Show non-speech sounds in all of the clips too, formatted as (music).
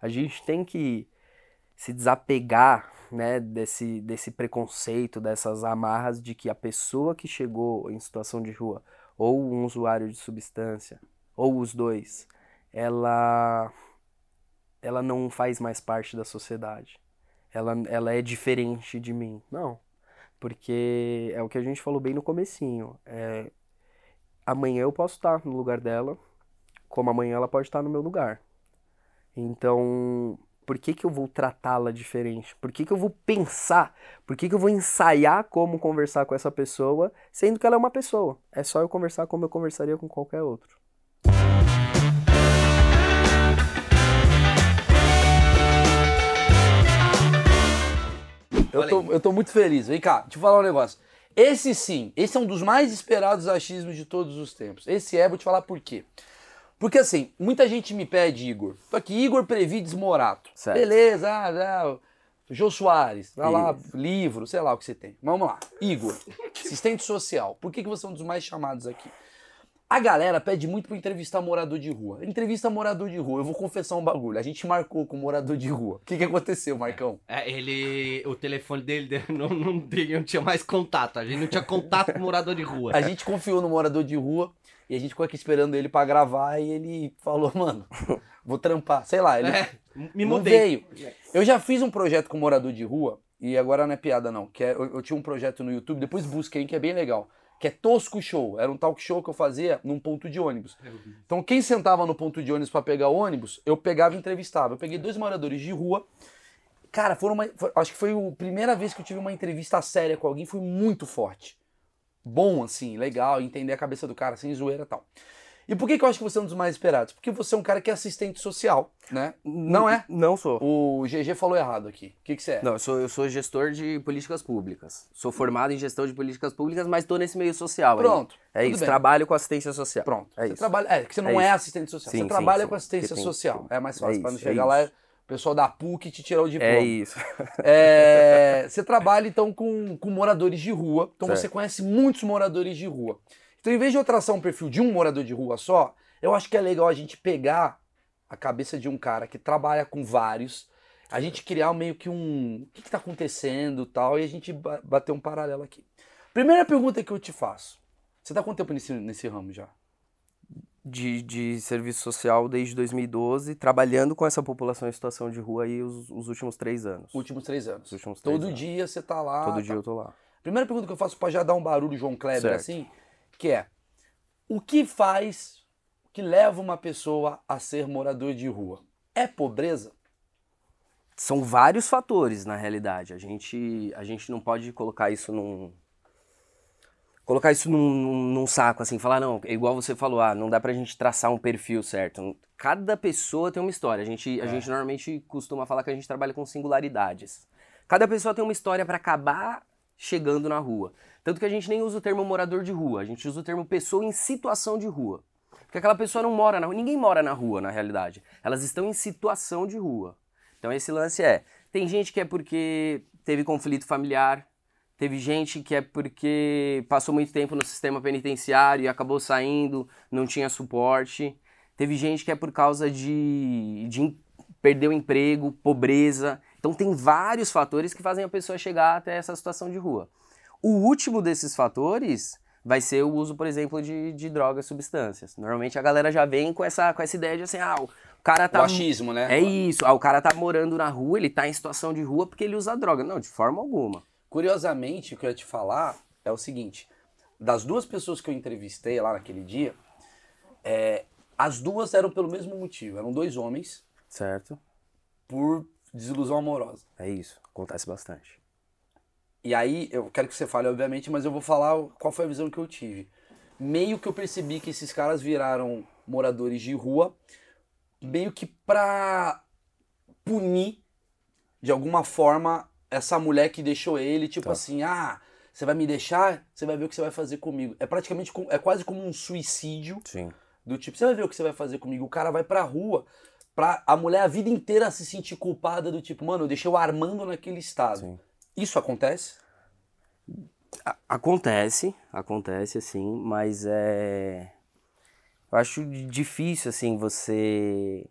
A gente tem que se desapegar né, desse, desse preconceito, dessas amarras de que a pessoa que chegou em situação de rua, ou um usuário de substância, ou os dois, ela, ela não faz mais parte da sociedade. Ela, ela é diferente de mim. Não. Porque é o que a gente falou bem no comecinho. É, amanhã eu posso estar no lugar dela, como amanhã ela pode estar no meu lugar. Então, por que, que eu vou tratá-la diferente? Por que, que eu vou pensar? Por que, que eu vou ensaiar como conversar com essa pessoa, sendo que ela é uma pessoa? É só eu conversar como eu conversaria com qualquer outro. Eu tô, eu tô muito feliz. Vem cá, deixa eu falar um negócio. Esse sim, esse é um dos mais esperados achismos de todos os tempos. Esse é, vou te falar por quê. Porque assim, muita gente me pede, Igor. Tô aqui, Igor Prevides Morato. Certo. Beleza, ah, ah, Jô Soares, tá lá, livro, sei lá o que você tem. Vamos lá. Igor, (laughs) assistente social. Por que, que você é um dos mais chamados aqui? A galera pede muito pra entrevistar morador de rua. Entrevista morador de rua. Eu vou confessar um bagulho. A gente marcou com morador de rua. O que, que aconteceu, Marcão? É, ele. O telefone dele (laughs) não, não, não tinha mais contato. A gente não tinha contato com morador de rua. A gente confiou no morador de rua e a gente ficou aqui esperando ele para gravar e ele falou, mano, vou trampar. Sei lá, ele é, me mudei. veio. Eu já fiz um projeto com morador de rua e agora não é piada não. Que é, eu, eu tinha um projeto no YouTube, depois busquei, que é bem legal que é Tosco Show. Era um talk show que eu fazia num ponto de ônibus. Então, quem sentava no ponto de ônibus para pegar ônibus, eu pegava e entrevistava. Eu peguei dois moradores de rua. Cara, foram uma, foi, acho que foi a primeira vez que eu tive uma entrevista séria com alguém, foi muito forte. Bom, assim, legal, entender a cabeça do cara, sem zoeira e tal. E por que, que eu acho que você é um dos mais esperados? Porque você é um cara que é assistente social, né? Não é? Não sou. O GG falou errado aqui. O que, que você é? Não, eu sou, eu sou gestor de políticas públicas. Sou formado em gestão de políticas públicas, mas estou nesse meio social. Pronto. Aí. É isso, bem. trabalho com assistência social. Pronto. É você isso. Trabalha, é, que você não é, é assistente social. Sim, você sim, trabalha sim, com assistência social. É mais fácil, é para não chegar é lá pessoal da PUC te tirar o diploma. É isso. É, você trabalha então com, com moradores de rua, então certo. você conhece muitos moradores de rua. Então, em vez de eu traçar um perfil de um morador de rua só, eu acho que é legal a gente pegar a cabeça de um cara que trabalha com vários, a gente criar meio que um. O que está acontecendo tal, e a gente bater um paralelo aqui. Primeira pergunta que eu te faço: você está quanto tempo nesse, nesse ramo já? De, de serviço social desde 2012, trabalhando com essa população em situação de rua aí os, os últimos três anos. Últimos três anos. Últimos três Todo anos. dia você tá lá. Todo tá. dia eu tô lá. Primeira pergunta que eu faço para já dar um barulho, João Kleber, Certo. assim, que é: o que faz que leva uma pessoa a ser morador de rua? É pobreza? São vários fatores, na realidade. A gente, a gente não pode colocar isso num. Colocar isso num, num, saco, assim, falar, não, é igual você falou, ah, não dá pra gente traçar um perfil certo. Cada pessoa tem uma história. A gente, a gente normalmente costuma falar que a gente trabalha com singularidades. Cada pessoa tem uma história pra acabar chegando na rua. Tanto que a gente nem usa o termo morador de rua, a gente usa o termo pessoa em situação de rua. Porque aquela pessoa não mora na rua, ninguém mora na rua, na realidade. Elas estão em situação de rua. Então esse lance é, tem gente que é porque teve conflito familiar, teve gente que é porque passou muito tempo no sistema penitenciário e acabou saindo, não tinha suporte. Teve gente que é por causa de, de perder o emprego, pobreza. Então tem vários fatores que fazem a pessoa chegar até essa situação de rua. O último desses fatores vai ser o uso, por exemplo, de, de drogas, substâncias. Normalmente a galera já vem com essa, com essa ideia de assim, ah, o cara tá... O achismo, né? É isso, ah, o cara tá morando na rua, ele tá em situação de rua porque ele usa droga. Não, de forma alguma. Curiosamente, o que eu ia te falar é o seguinte: das duas pessoas que eu entrevistei lá naquele dia, é, as duas eram pelo mesmo motivo. Eram dois homens Certo? por desilusão amorosa. É isso, acontece bastante. E aí, eu quero que você fale, obviamente, mas eu vou falar qual foi a visão que eu tive. Meio que eu percebi que esses caras viraram moradores de rua, meio que pra punir, de alguma forma, essa mulher que deixou ele, tipo Tá. assim, ah, você vai me deixar, você vai ver o que você vai fazer comigo. É praticamente, é quase como um suicídio, Sim. do tipo, você vai ver o que você vai fazer comigo. O cara vai pra rua, pra a mulher a vida inteira se sentir culpada, do tipo, mano, eu deixei o Armando naquele estado. Sim. Isso acontece? Acontece, acontece assim, mas é. Eu acho difícil assim você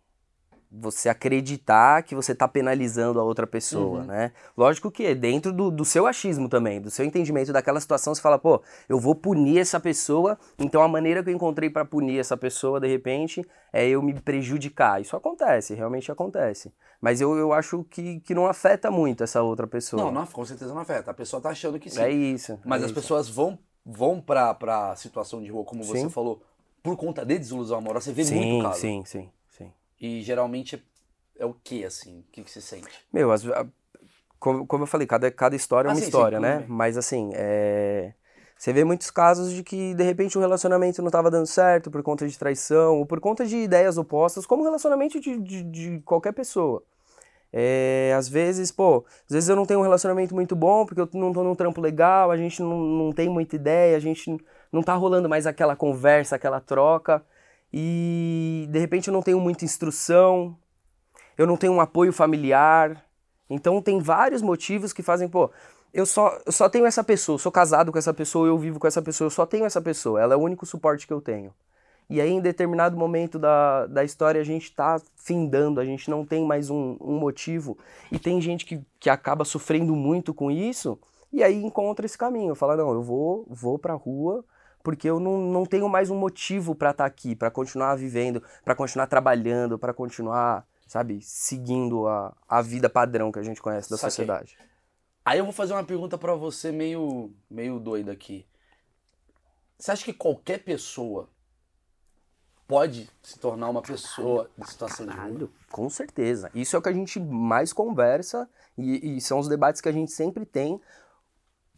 você acreditar que você tá penalizando a outra pessoa, Uhum. né? Lógico que é dentro do, do seu achismo também, do seu entendimento daquela situação, você fala, pô, eu vou punir essa pessoa, então a maneira que eu encontrei pra punir essa pessoa, de repente, é eu me prejudicar. Isso acontece, realmente acontece. Mas eu, eu acho que, que não afeta muito essa outra pessoa. Não, não, com certeza não afeta. A pessoa tá achando que sim. É isso. Mas é as isso. pessoas vão, vão pra, pra situação de rua, como você Sim. falou, por conta de desilusão amorosa. Você vê sim, muito caso. Sim, sim, sim. E geralmente é, é o que, assim? O que, que você sente? Meu, as- a- como, como eu falei, cada, cada história é Ah, uma sim, sim, história, tudo né? Mas assim, é... você vê muitos casos de que de repente o relacionamento não estava dando certo por conta de traição ou por conta de ideias opostas, como relacionamento de, de, de qualquer pessoa. É, às vezes, pô, às vezes eu não tenho um relacionamento muito bom porque eu não tô num trampo legal, a gente não, não tem muita ideia, a gente não tá rolando mais aquela conversa, aquela troca, e de repente eu não tenho muita instrução, eu não tenho um apoio familiar. Então tem vários motivos que fazem, pô, eu só, eu só tenho essa pessoa, sou casado com essa pessoa, eu vivo com essa pessoa, eu só tenho essa pessoa, ela é o único suporte que eu tenho. E aí, em determinado momento da, da história, a gente tá findando, a gente não tem mais um, um motivo. E tem gente que, que acaba sofrendo muito com isso, e aí encontra esse caminho. Fala, não, eu vou, vou pra rua, porque eu não, não tenho mais um motivo pra estar aqui, pra continuar vivendo, pra continuar trabalhando, pra continuar, sabe, seguindo a, a vida padrão que a gente conhece da Saquei. sociedade. Aí eu vou fazer uma pergunta pra você meio, meio doida aqui. Você acha que qualquer pessoa pode se tornar uma pessoa de situação de rua? Com certeza. Isso é o que a gente mais conversa e, e são os debates que a gente sempre tem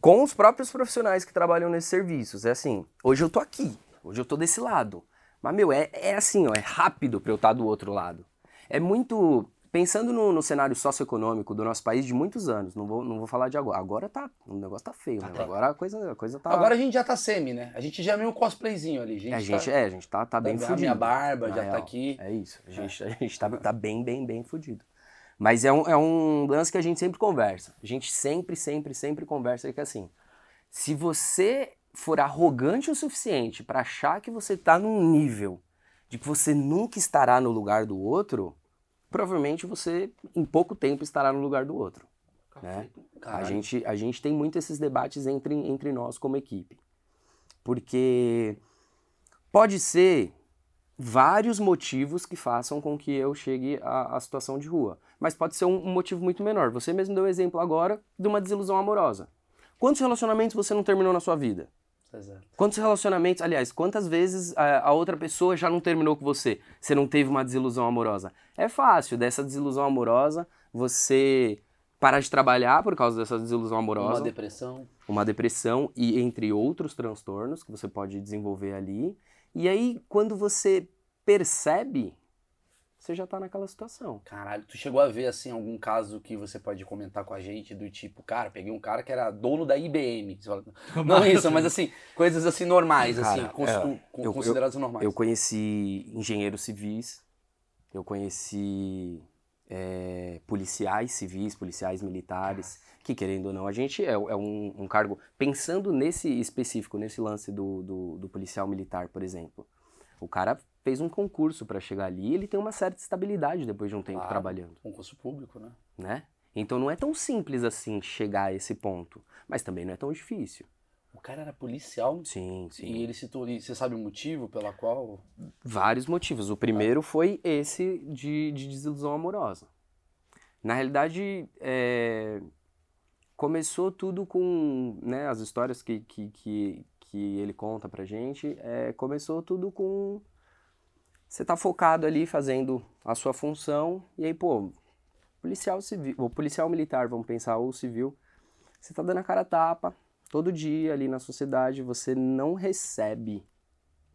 com os próprios profissionais que trabalham nesses serviços. É assim, hoje eu tô aqui, hoje eu tô desse lado. Mas, meu, é, é assim, ó, é rápido pra eu estar do outro lado. É muito. Pensando no, no cenário socioeconômico do nosso país de muitos anos, não vou, não vou falar de agora. Agora tá. O negócio tá feio, né? tenso. Agora a coisa, a coisa tá. Agora a gente já tá semi, né? A gente já é meio cosplayzinho ali. A gente, a gente, tá, é, a gente tá, tá bem a fudido. minha barba já tá real. aqui. É isso. A gente, a gente tá, tá bem, bem, bem fudido. Mas é um, é um lance que a gente sempre conversa. A gente sempre, sempre, sempre conversa que é assim. Se você for arrogante o suficiente pra achar que você tá num nível de que você nunca estará no lugar do outro, provavelmente você em pouco tempo estará no lugar do outro. Né? A gente, a gente tem muito esses debates entre, entre nós como equipe. Porque pode ser vários motivos que façam com que eu chegue à, à situação de rua. Mas pode ser um, um motivo muito menor. Você mesmo deu o exemplo agora de uma desilusão amorosa. Quantos relacionamentos você não terminou na sua vida? Exato. Quantos relacionamentos, aliás, quantas vezes a, a outra pessoa já não terminou com você? Você não teve uma desilusão amorosa? É fácil dessa desilusão amorosa você parar de trabalhar por causa dessa desilusão amorosa Uma depressão. uma depressão e entre outros transtornos que você pode desenvolver ali. E aí, quando você percebe, você já tá naquela situação. Caralho, tu chegou a ver, assim, algum caso que você pode comentar com a gente do tipo, cara, peguei um cara que era dono da IBM. (laughs) Não isso, mas assim, coisas assim normais, assim, Cara, cons- é, eu- consideradas normais. Eu conheci engenheiros civis, eu conheci é, policiais civis, policiais militares, que querendo ou não, a gente é, é um, um cargo. Pensando nesse específico, nesse lance do, do, do policial militar, por exemplo. O cara fez um concurso para chegar ali e ele tem uma certa estabilidade depois de um tempo Claro. trabalhando. Concurso público, né? né? Então não é tão simples assim chegar a esse ponto, mas também não é tão difícil. O cara era policial Sim, sim. e ele citou, e você sabe o motivo pela qual? Vários motivos. O primeiro foi esse de, de desilusão amorosa. Na realidade, é, começou tudo com né, as histórias que, que, que, que ele conta pra gente. é, começou tudo com você tá focado ali fazendo a sua função e aí, pô, policial civil, ou policial militar, vamos pensar, ou civil, você tá dando a cara a tapa todo dia ali na sociedade, você não recebe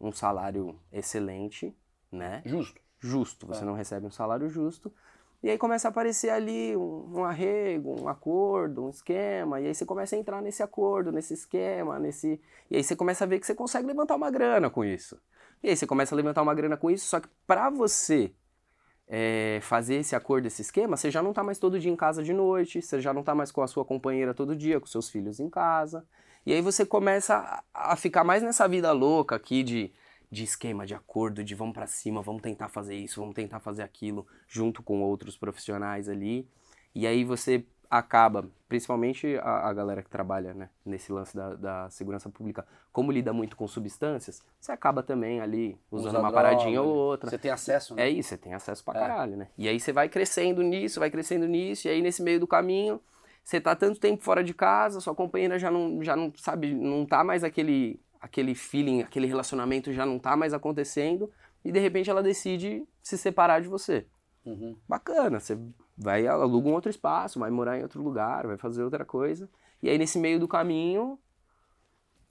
um salário excelente, né? Justo. Justo, você É. não recebe um salário justo. E aí começa a aparecer ali um, um arrego, um acordo, um esquema, e aí você começa a entrar nesse acordo, nesse esquema, nesse. E aí você começa a ver que você consegue levantar uma grana com isso. E aí você começa a levantar uma grana com isso, só que para você é, fazer esse acordo, esse esquema, você já não tá mais todo dia em casa de noite, você já não tá mais com a sua companheira todo dia, com seus filhos em casa. E aí você começa a ficar mais nessa vida louca aqui de de esquema, de acordo, de vamos pra cima, vamos tentar fazer isso, vamos tentar fazer aquilo, junto com outros profissionais ali. E aí você acaba, principalmente a, a galera que trabalha né, nesse lance da, da segurança pública, como lida muito com substâncias, você acaba também ali usando Usa uma droga, paradinha ou outra. Você tem acesso, né? É isso, você tem acesso pra É. caralho, né? E aí você vai crescendo nisso, vai crescendo nisso, e aí nesse meio do caminho, você tá tanto tempo fora de casa, sua companheira já não, já não sabe, não tá mais aquele, aquele feeling, aquele relacionamento já não tá mais acontecendo, e de repente ela decide se separar de você. Uhum. Bacana, você vai, aluga um outro espaço, vai morar em outro lugar, vai fazer outra coisa, e aí nesse meio do caminho,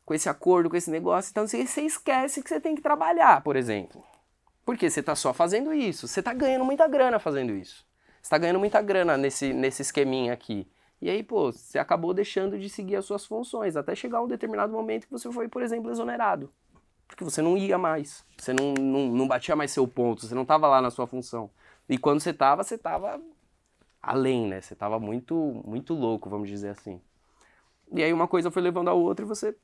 com esse acordo, com esse negócio, então você, você esquece que você tem que trabalhar, por exemplo. Porque você tá só fazendo isso. Você tá ganhando muita grana fazendo isso. Você tá ganhando muita grana nesse, nesse esqueminha aqui. E aí, pô, você acabou deixando de seguir as suas funções, até chegar um determinado momento que você foi, por exemplo, exonerado. Porque você não ia mais. Você não, não, não batia mais seu ponto, você não tava lá na sua função. E quando você tava, você tava além, né? Você tava muito, muito louco, vamos dizer assim. E aí uma coisa foi levando a outra e você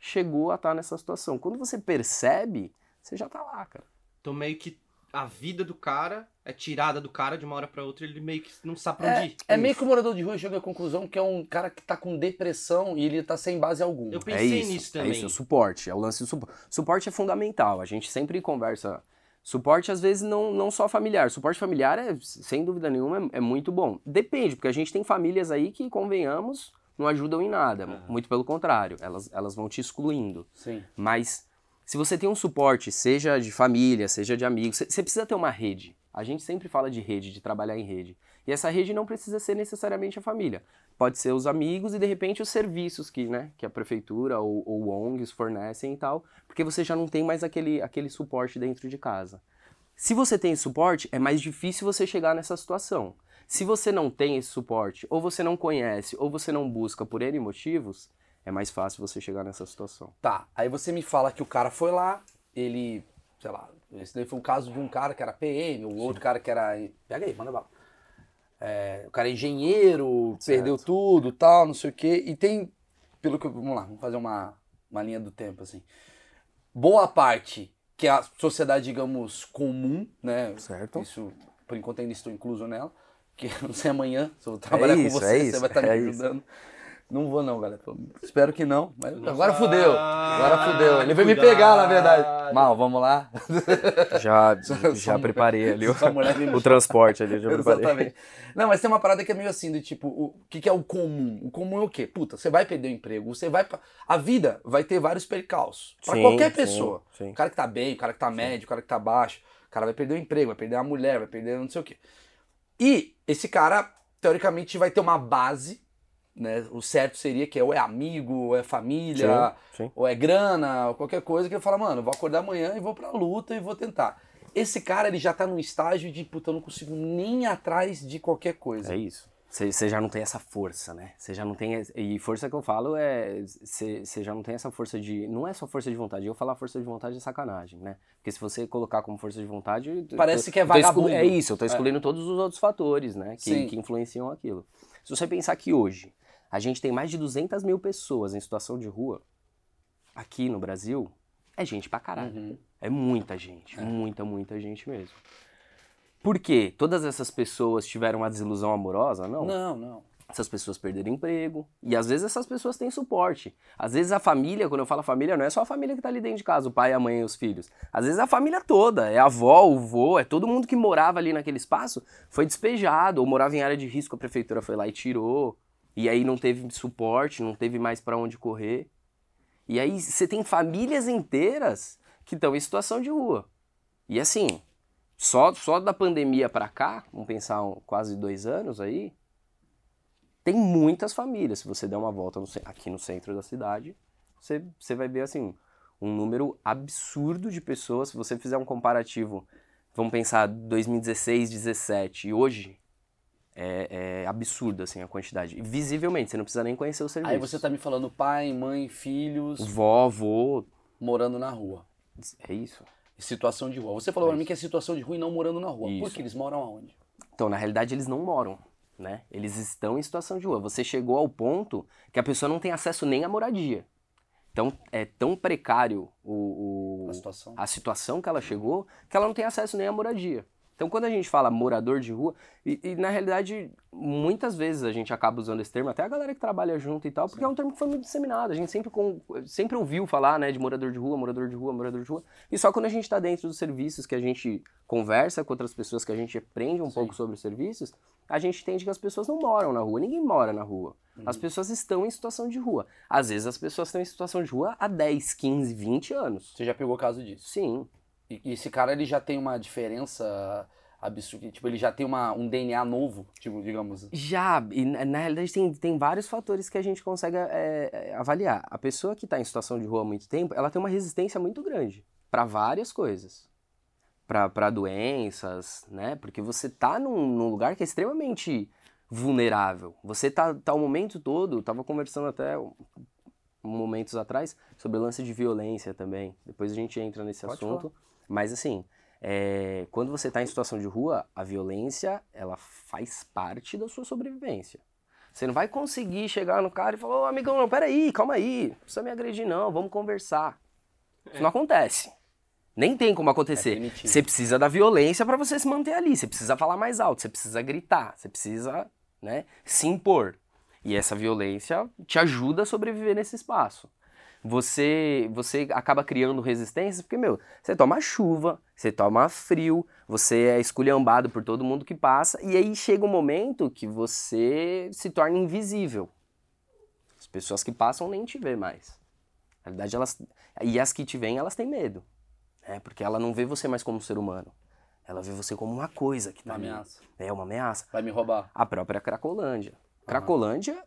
chegou a estar nessa situação. Quando você percebe, você já tá lá, cara. Então meio que a vida do cara é tirada do cara de uma hora pra outra, ele meio que não sabe pra onde É, ir. é meio que o morador de rua chega à conclusão que é um cara que tá com depressão e ele tá sem base alguma. Eu É pensei isso, nisso é também. isso, é o suporte, é o lance do suporte. Suporte é fundamental, a gente sempre conversa. Suporte, às vezes, não, não só familiar. Suporte familiar, é, sem dúvida nenhuma, é, é muito bom. Depende, porque a gente tem famílias aí que, convenhamos, não ajudam em nada. Muito pelo contrário, elas, elas vão te excluindo. Sim. Mas se você tem um suporte, seja de família, seja de amigos, você precisa ter uma rede. A gente sempre fala de rede, de trabalhar em rede. E essa rede não precisa ser necessariamente a família. Pode ser os amigos e de repente os serviços que, né, que a prefeitura ou, ou ONGs fornecem e tal, porque você já não tem mais aquele, aquele suporte dentro de casa. Se você tem suporte, é mais difícil você chegar nessa situação. Se você não tem esse suporte, ou você não conhece, ou você não busca por N motivos, é mais fácil você chegar nessa situação. Tá, aí você me fala que o cara foi lá, ele, sei lá, esse daí foi um caso de um cara que era PM, o outro cara que era. Pega aí, manda bala. É, o cara é engenheiro, perdeu tudo tal, não sei o quê. E tem, pelo que. eu- Vamos lá, vamos fazer uma, uma linha do tempo assim. Boa parte, que é a sociedade, digamos, comum, né? Certo. Isso, por enquanto ainda estou incluso nela. Que não sei amanhã, se eu vou trabalhar isso, com você, é você isso, vai estar me é isso. Não vou não, galera. Espero que não. Mas agora fudeu. Agora fudeu. Ele veio me pegar, na verdade. Mal, vamos lá. Já, (laughs) já preparei ali o, (laughs) (laughs) o transporte ali, já preparei. Exatamente. Não, mas tem uma parada que é meio assim, do tipo, o que, que é o comum? O comum é o quê? Puta, você vai perder o emprego, você vai. pra- A vida vai ter vários percalços. Pra Sim, qualquer sim, pessoa. sim. O cara que tá bem, o cara que tá médio, o cara que tá baixo, o cara vai perder o emprego, vai perder a mulher, vai perder não sei o quê. E esse cara, teoricamente, vai ter uma base, né? O certo seria que é ou é amigo, ou é família, Sim, sim. ou é grana, ou qualquer coisa, que ele fala, mano, eu vou acordar amanhã e vou pra luta e vou tentar. Esse cara, ele já tá num estágio de, puta, eu não consigo nem ir atrás de qualquer coisa. É isso. Você já não tem essa força, né? Você já não tem. E força que eu falo é. Você já não tem essa força de. Não é só força de vontade. Eu falar força de vontade é sacanagem, né? Porque se você colocar como força de vontade. Parece tô- que é vagabundo. É isso, eu tô excluindo todos os outros fatores, né? Sim. Que, que influenciam aquilo. Se você pensar que hoje a gente tem mais de 200 mil pessoas em situação de rua, aqui no Brasil, é gente pra caralho. Uhum. É muita gente, muita, muita gente mesmo. Por quê? Todas essas pessoas tiveram uma desilusão amorosa? Não. Não, não. Essas pessoas perderam emprego. E às vezes essas pessoas têm suporte. Às vezes a família, quando eu falo família, não é só a família que tá ali dentro de casa, o pai, a mãe e os filhos. Às vezes a família toda, é a avó, o vô, é todo mundo que morava ali naquele espaço, foi despejado, ou morava em área de risco, a prefeitura foi lá e tirou. E aí não teve suporte, não teve mais pra onde correr. E aí você tem famílias inteiras que estão em situação de rua. E assim, só, só da pandemia pra cá, vamos pensar quase dois anos aí, tem muitas famílias. Se você der uma volta no aqui no centro da cidade, você, você vai ver assim um número absurdo de pessoas. Se você fizer um comparativo, vamos pensar 2016, 17 e hoje, é, é absurdo assim a quantidade. Visivelmente, você não precisa nem conhecer o serviço. Aí você tá me falando pai, mãe, filhos, Vó, vô, morando na rua. é isso. Situação de rua. Você falou pra mim que é situação de rua e não morando na rua. Por Isso. que eles moram aonde? Então, na realidade, eles não moram, né? Eles estão em situação de rua. Você chegou ao ponto que a pessoa não tem acesso nem à moradia. Então, é tão precário o, o- A situação. a situação que ela chegou, que ela não tem acesso nem à moradia. Então, quando a gente fala morador de rua, e, e, na realidade, muitas vezes a gente acaba usando esse termo, até a galera que trabalha junto e tal, porque é um termo que foi muito disseminado. A gente sempre, com, sempre ouviu falar né, de morador de rua, morador de rua, morador de rua. E só quando a gente está dentro dos serviços, que a gente conversa com outras pessoas, que a gente aprende um Sim. pouco sobre os serviços, a gente entende que as pessoas não moram na rua. Ninguém mora na rua. As pessoas estão em situação de rua. Às vezes as pessoas estão em situação de rua há 10, 15, 20 anos. Você já pegou caso disso. Sim. E, e esse cara, ele já tem uma diferença absurda, tipo, ele já tem uma, um DNA novo, tipo, digamos. Já, e na, realidade tem, tem vários fatores que a gente consegue é, é, avaliar. A pessoa que está em situação de rua há muito tempo, ela tem uma resistência muito grande para várias coisas. Para doenças, né? Porque você tá num, num lugar que é extremamente vulnerável. Você tá, tá o momento todo, tava conversando até momentos atrás sobre o lance de violência também. Depois a gente entra nesse Pode assunto. Mas assim, é, quando você está em situação de rua, a violência ela faz parte da sua sobrevivência. Você não vai conseguir chegar no cara e falar, ô amigão, não, peraí, calma aí, não precisa me agredir não, vamos conversar. Isso não acontece. Nem tem como acontecer. É você precisa da violência para você se manter ali, você precisa falar mais alto, você precisa gritar, você precisa né, se impor. E essa violência te ajuda a sobreviver nesse espaço você você acaba criando resistências porque, meu, você toma chuva, você toma frio, você é esculhambado por todo mundo que passa, e aí chega um momento que você se torna invisível. As pessoas que passam nem te vê mais. Na verdade, elas. E as que te veem, elas têm medo. Né? Porque ela não vê você mais como um ser humano. Ela vê você como uma coisa que tá Uma ameaça. É uma ameaça. Vai me roubar. A própria Cracolândia. Cracolândia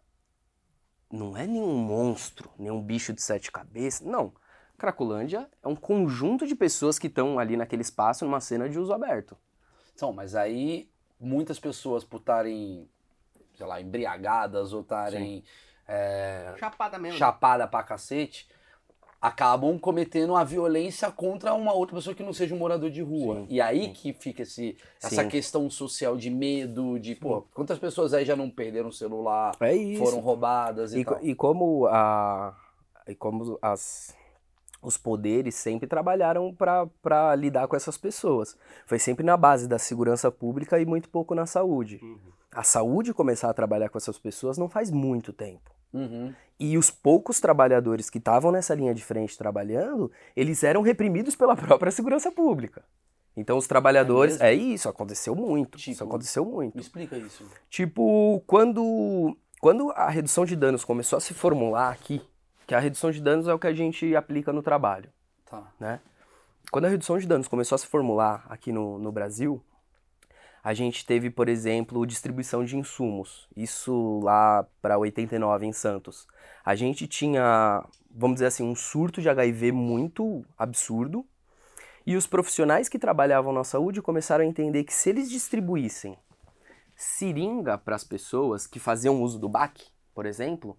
não é nenhum monstro, nenhum bicho de sete cabeças. Não. Cracolândia é um conjunto de pessoas que estão ali naquele espaço, numa cena de uso aberto. Então, mas aí muitas pessoas por estarem, sei lá, embriagadas ou estarem é, Chapada mesmo. chapada pra cacete, acabam cometendo a violência contra uma outra pessoa que não seja um morador de rua. Sim, e aí sim. que fica esse, essa Sim. questão social de medo, de, pô, quantas pessoas aí já não perderam o celular, É foram roubadas e, E, tal. e como a e como as os poderes sempre trabalharam para lidar com essas pessoas. Foi sempre na base da segurança pública e muito pouco na saúde. Uhum. A saúde começar a trabalhar com essas pessoas não faz muito tempo. Uhum. E os poucos trabalhadores que estavam nessa linha de frente trabalhando, eles eram reprimidos pela (laughs) própria segurança pública. Então os trabalhadores. mesmo? É, isso, aconteceu muito. Isso Tipo? aconteceu muito. Me explica isso. Tipo, quando, quando a redução de danos começou a se formular aqui, que a redução de danos é o que a gente aplica no trabalho, Tá. né? Quando a redução de danos começou a se formular aqui no, no Brasil, a gente teve, por exemplo, distribuição de insumos. Isso lá para 89 em Santos. A gente tinha, vamos dizer assim, um surto de HIV muito absurdo. E os profissionais que trabalhavam na saúde começaram a entender que se eles distribuíssem seringa para as pessoas que faziam uso do BAC, por exemplo,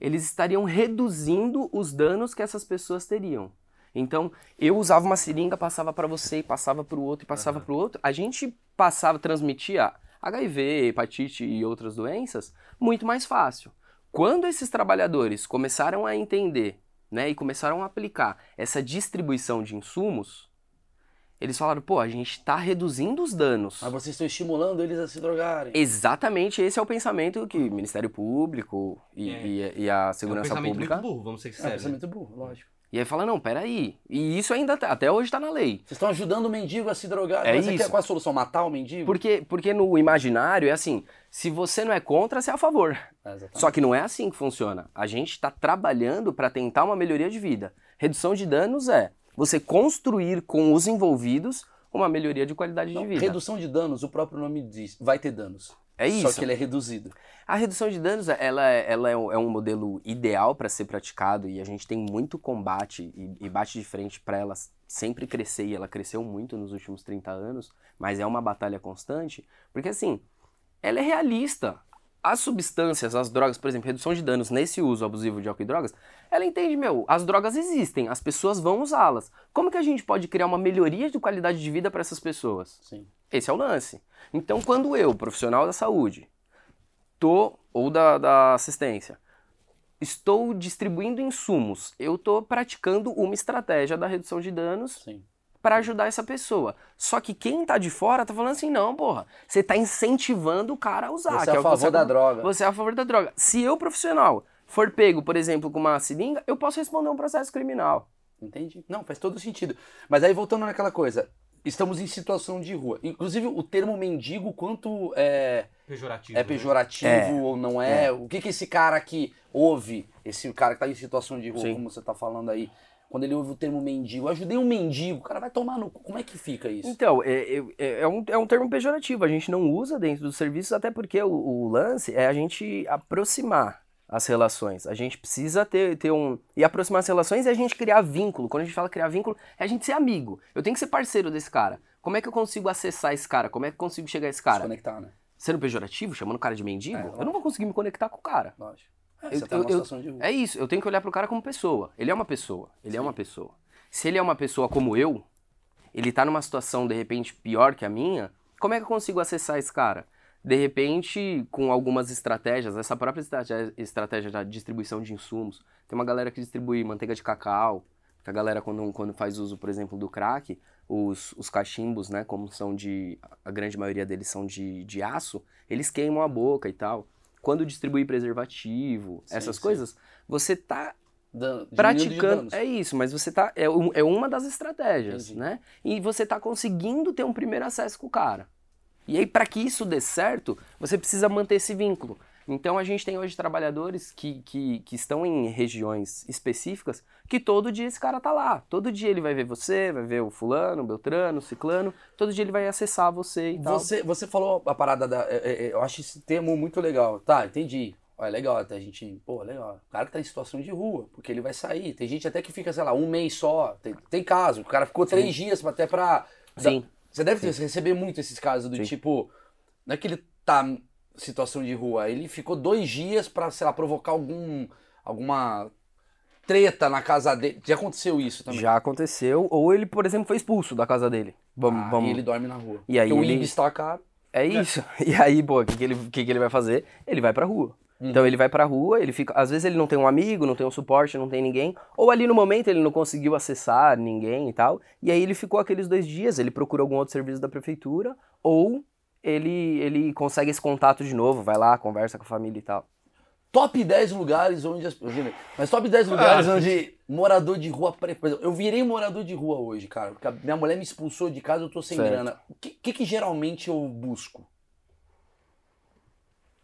eles estariam reduzindo os danos que essas pessoas teriam. Então, eu usava uma seringa, passava para você, e passava para o outro, e passava para o outro. A gente passava, transmitia HIV, hepatite e outras doenças muito mais fácil. Quando esses trabalhadores começaram a entender né, e começaram a aplicar essa distribuição de insumos, eles falaram, pô, a gente está reduzindo os danos. Mas vocês estão estimulando eles a se drogarem. Exatamente esse é o pensamento que o Ministério Público e, É. e- e a É um Segurança pensamento Pública. muito burro, vamos ser É, sinceros. pensamento burro, lógico. E aí fala, não, peraí. E isso ainda tá- até hoje tá na lei. Vocês estão ajudando o mendigo a se drogar. É isso. quer qual é a solução? Matar o mendigo? Porque, porque no imaginário é assim, se você não é contra, você é a favor. É. Só que não é assim que funciona. A gente está trabalhando para tentar uma melhoria de vida. Redução de danos é você construir com os envolvidos uma melhoria de qualidade Não, de vida. redução de danos, o próprio nome diz, vai ter danos. É isso. Só que ele é reduzido. A redução de danos, ela, é- ela é, um, é um modelo ideal para ser praticado e a gente tem muito combate e, e bate de frente para ela sempre crescer e ela cresceu muito nos últimos 30 anos, mas é uma batalha constante, porque assim, ela é realista. As substâncias, as drogas, por exemplo, redução de danos nesse uso abusivo de álcool e drogas, ela entende, meu, as drogas existem, as pessoas vão usá-las. Como que a gente pode criar uma melhoria de qualidade de vida para essas pessoas? Sim. Esse é o lance. Então, quando eu, profissional da saúde, tô, ou da, da assistência, estou distribuindo insumos, eu estou praticando uma estratégia da redução de danos Sim. Para ajudar essa pessoa. Só que quem tá de fora tá falando assim, não, porra, você tá incentivando o cara a usar. Você que é é a favor você da acabou- droga. Você é a favor da droga. Se eu, profissional, for pego, por exemplo, com uma seringa, eu posso responder um processo criminal. Entendi. Não, faz todo sentido. Mas aí voltando naquela coisa, estamos em situação de rua. Inclusive o termo mendigo, quanto é, Pejorativo. é né? pejorativo É, ou não é? O que que esse cara que ouve, esse cara que tá em situação de rua, Sim. como você tá falando aí, quando ele ouve o termo mendigo, eu ajudei um mendigo, o cara vai tomar no cu. Como é que fica isso? Então, é, é- é, um, é um termo pejorativo, a gente não usa dentro dos serviços, até porque o, o lance é a gente aproximar as relações. A gente precisa ter, ter um. E aproximar as relações é a gente criar vínculo. Quando a gente fala criar vínculo, é a gente ser amigo. Eu tenho que ser parceiro desse cara. Como é que eu consigo acessar esse cara? Como é que eu consigo chegar a esse Se cara? conectar, né? Sendo pejorativo, chamando o cara de mendigo, É, eu não vou conseguir me conectar com o cara. Lógico. É, Eu- tá eu- eu- situação de rua. É isso, eu tenho que olhar pro cara como pessoa. Ele é uma pessoa. Ele é uma pessoa. Se ele é uma pessoa como eu, ele tá numa situação de repente pior que a minha, como é que eu consigo acessar esse cara? De repente, com algumas estratégias, essa própria estratégia, estratégia da distribuição de insumos. Tem uma galera que distribui manteiga de cacau, que a galera quando, quando faz uso, por exemplo, do crack, os, os cachimbos, né, como são de, a grande maioria deles são de, de aço, eles queimam a boca e tal. Quando distribui preservativo, Sim, essas sim. coisas, você tá Dan- praticando. É isso, mas você tá. É, um- é uma das estratégias, Entendi. né? E você tá conseguindo ter um primeiro acesso com o cara. E aí, para que isso dê certo, você precisa manter esse vínculo. Então a gente tem hoje trabalhadores que, que, que estão em regiões específicas que todo dia esse cara tá lá. Todo dia ele vai ver você, vai ver o fulano, o beltrano, o ciclano, todo dia ele vai acessar você e tal. Você, você falou a parada da. é, é, é, eu acho esse termo muito legal. Tá, entendi. É legal até a gente. Pô, legal. O cara que tá em situação de rua, porque ele vai sair. Tem gente até que fica, sei lá, um mês só. Tem, tem caso. O cara ficou três dias até pra. Sim. Você deve receber muito esses casos do Sim. tipo. Não é que ele tá situação de rua, ele ficou dois dias pra, sei lá, provocar algum. alguma treta na casa dele. Já aconteceu isso também. Já aconteceu. Ou ele, por exemplo, foi expulso da casa dele. Vamos, Ah, vamos. E ele dorme na rua. E aí Porque o ele- Ibis tá caro. É isso. (laughs) E aí, pô, o que, que, ele, o que, que ele vai fazer? Ele vai pra rua. Uhum. Então ele vai pra rua, ele fica. Às vezes ele não tem um amigo, não tem um suporte, não tem ninguém. Ou ali no momento ele não conseguiu acessar ninguém e tal. E aí ele ficou aqueles dois dias, ele procura algum outro serviço da prefeitura, ou ele, ele consegue esse contato de novo, vai lá, conversa com a família e tal. Top 10 lugares onde as. Mas top 10 lugares onde morador de rua. Por exemplo, eu virei morador de rua hoje, cara. Porque a minha mulher me expulsou de casa, eu tô sem Certo. grana. O que, que, que geralmente eu busco?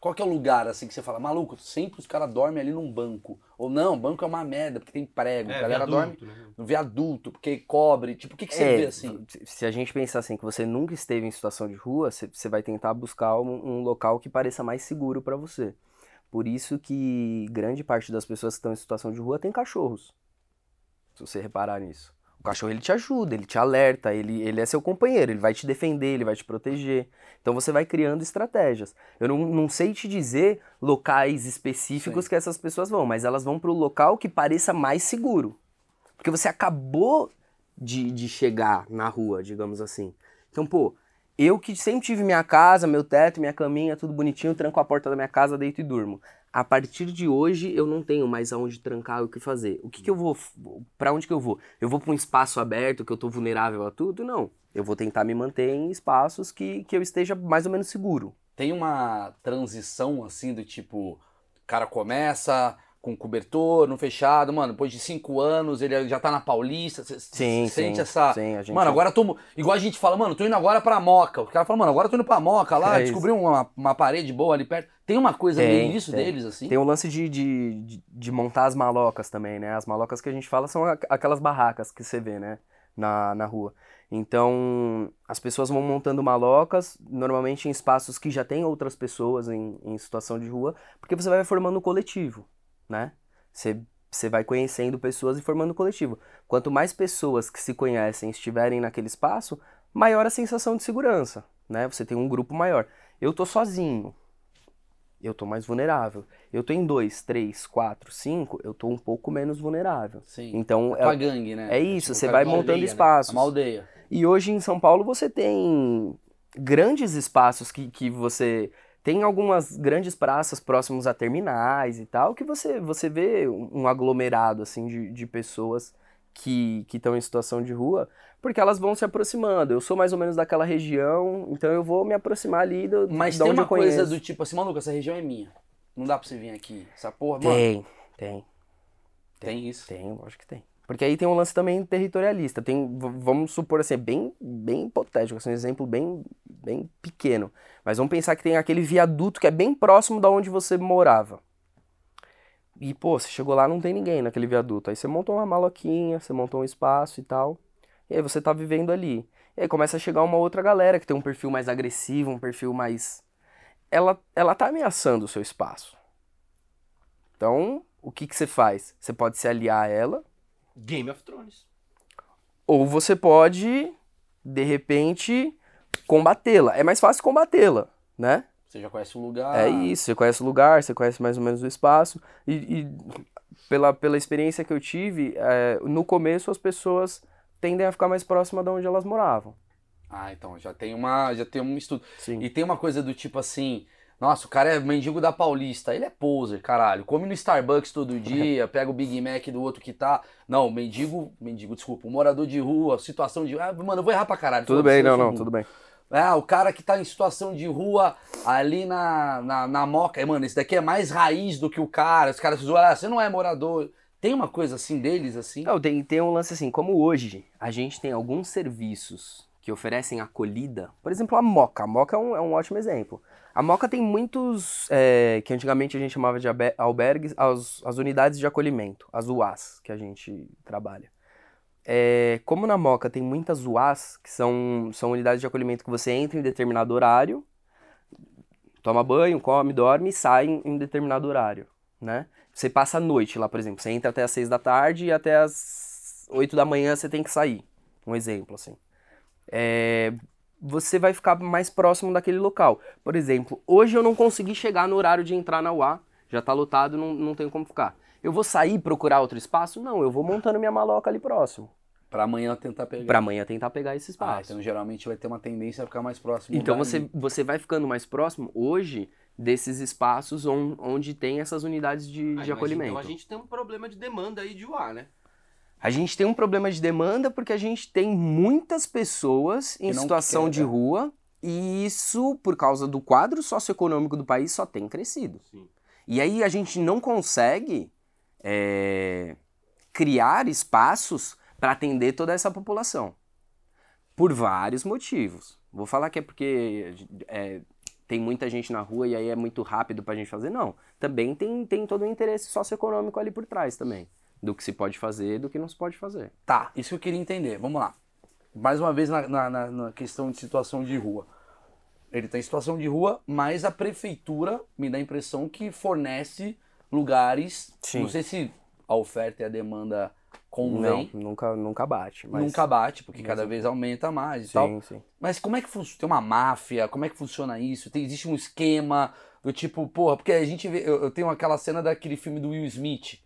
Qual que é o lugar assim que você fala, maluco, sempre os caras dormem ali num banco. Ou não, banco é uma merda, porque tem prego. a galera dorme viaduto, né? no viaduto, porque cobre. Tipo, o que, que você É, vê assim? Se a gente pensar assim, que você nunca esteve em situação de rua, você, vai tentar buscar um, um local que pareça mais seguro pra você. Por isso que grande parte das pessoas que estão em situação de rua tem cachorros. Se você reparar nisso. O cachorro ele te ajuda, ele te alerta, ele, ele é seu companheiro, ele vai te defender, ele vai te proteger. Então você vai criando estratégias. Eu não, não sei te dizer locais específicos Sim. que essas pessoas vão, mas elas vão pro local que pareça mais seguro. Porque você acabou de, de chegar na rua, digamos assim. Então, pô, eu que sempre tive minha casa, meu teto, minha caminha, tudo bonitinho, tranco a porta da minha casa, deito e durmo. A partir de hoje eu não tenho mais aonde trancar o que fazer. O que, que eu vou. Pra onde que eu vou? Eu vou pra um espaço aberto que eu tô vulnerável a tudo? Não. Eu vou tentar me manter em espaços que, que eu esteja mais ou menos seguro. Tem uma transição assim do tipo, o cara começa com cobertor, no fechado, mano, depois de cinco anos ele já tá na Paulista, você Sim, sente sim, essa... sim, a gente- Mano, agora eu tô... Igual a gente fala, mano, tô indo agora pra Moca. O cara fala, mano, agora eu tô indo pra Moca lá, É descobri uma, uma parede boa ali perto. Tem uma coisa Tem, meio isso tem. deles, assim? Tem o lance de, de, de, de montar as malocas também, né? As malocas que a gente fala são aqu- aquelas barracas que você vê, né? Na, na rua. Então, as pessoas vão montando malocas, normalmente em espaços que já tem outras pessoas em, em situação de rua, porque você vai formando um coletivo, né? Você, você vai conhecendo pessoas e formando coletivo. Quanto mais pessoas que se conhecem estiverem naquele espaço, maior a sensação de segurança, né? Você tem um grupo maior. Eu tô sozinho, eu tô mais vulnerável. Eu tô em dois, três, quatro, cinco, eu tô um pouco menos vulnerável. Sim. Então, É é, gangue, né? é isso, Tipo, você o cara vai uma montando aldeia, né? espaços. Uma aldeia. E hoje em São Paulo você tem grandes espaços que, que você Tem algumas grandes praças próximos a terminais e tal, que você, você vê um aglomerado, assim, de, de pessoas que estão em situação de rua, porque elas vão se aproximando. Eu sou mais ou menos daquela região, então eu vou me aproximar ali do, Mas tem uma coisa do tipo assim, maluco, essa região é minha. Não dá pra você vir aqui. Essa porra, mano. Tem, tem. Tem isso. Tem, lógico que tem. Porque aí tem um lance também territorialista. Tem, vamos supor assim, é bem, bem hipotético, assim, um exemplo bem, bem pequeno. Mas vamos pensar que tem aquele viaduto que é bem próximo da onde você morava. E, pô, você chegou lá, não tem ninguém naquele viaduto. Aí você montou uma maloquinha, você montou um espaço e tal. E aí você tá vivendo ali. E aí começa a chegar uma outra galera que tem um perfil mais agressivo, um perfil mais. Ela, ela tá ameaçando o seu espaço. Então, o que que você faz? Você pode se aliar a ela, Game of Thrones. ou você pode, de repente, combatê-la. É mais fácil combatê-la, né? Você já conhece o lugar. É isso, você conhece o lugar, você conhece mais ou menos o espaço. E, e pela, pela experiência que eu tive, é, no começo as pessoas tendem a ficar mais próximas de onde elas moravam. Ah, então já tem uma, já tem um estudo. Sim. E tem uma coisa do tipo assim, nossa, o cara é mendigo da Paulista, ele é poser, caralho. Come no Starbucks todo dia, pega o Big Mac do outro que tá. Não, mendigo, mendigo, desculpa, um morador de rua, situação de. Ah, mano, eu vou errar pra caralho. Tudo bem, não, não, tudo bem. Ah, o cara que tá em situação de rua ali na, na, na moca. É, Mano, esse daqui é mais raiz do que o cara. Os caras zoam, ah, você não é morador. Tem uma coisa assim deles, assim? Não, tem, tem um lance assim, como hoje a gente tem alguns serviços que oferecem acolhida, por exemplo, a Moca. A Moca é um, é um ótimo exemplo. A Moca tem muitos, é, que antigamente a gente chamava de albergues, as, as unidades de acolhimento, as UAS, que a gente trabalha. É, como na Moca tem muitas UAS, que são, são unidades de acolhimento que você entra em determinado horário, toma banho, come, dorme e sai em, em determinado horário, né? Você passa a noite lá, por exemplo. Você entra até às seis da tarde e até às oito da manhã você tem que sair. Um exemplo, assim. É, você vai ficar mais próximo daquele local. Por exemplo, hoje eu não consegui chegar no horário de entrar na UA. Já tá lotado, não, não tenho como ficar. Eu vou sair procurar outro espaço? Não, eu vou montando minha maloca ali próximo. Pra amanhã tentar pegar. Pra amanhã tentar pegar esse Ah, espaço. então geralmente vai ter uma tendência a ficar mais próximo. Então você, você vai ficando mais próximo hoje desses espaços on- onde tem essas unidades de, Ah, de mas acolhimento. Então a gente tem um problema de demanda aí de UA, né? A gente tem um problema de demanda porque a gente tem muitas pessoas em situação quer, de é. rua e isso, por causa do quadro socioeconômico do país, só tem crescido. Sim. E aí a gente não consegue é, criar espaços para atender toda essa população. Por vários motivos. Vou falar que é porque é, tem muita gente na rua e aí é muito rápido para a gente fazer. Não. Também tem, tem todo um interesse socioeconômico ali por trás também. Do que se pode fazer e do que não se pode fazer. Tá, isso que eu queria entender. Vamos lá. Mais uma vez na, na- na- questão de situação de rua. Ele está em situação de rua, mas a prefeitura me dá a impressão que fornece lugares. Sim. Não sei se a oferta e a demanda convém. Não, nunca, nunca bate. Mas... Nunca bate, porque cada vez aumenta mais e tal. Sim, sim. Mas como é que funciona? Tem uma máfia? Como é que funciona isso? Tem, existe um esquema do tipo, porra, porque a gente vê. Eu, eu tenho aquela cena daquele filme do Will Smith.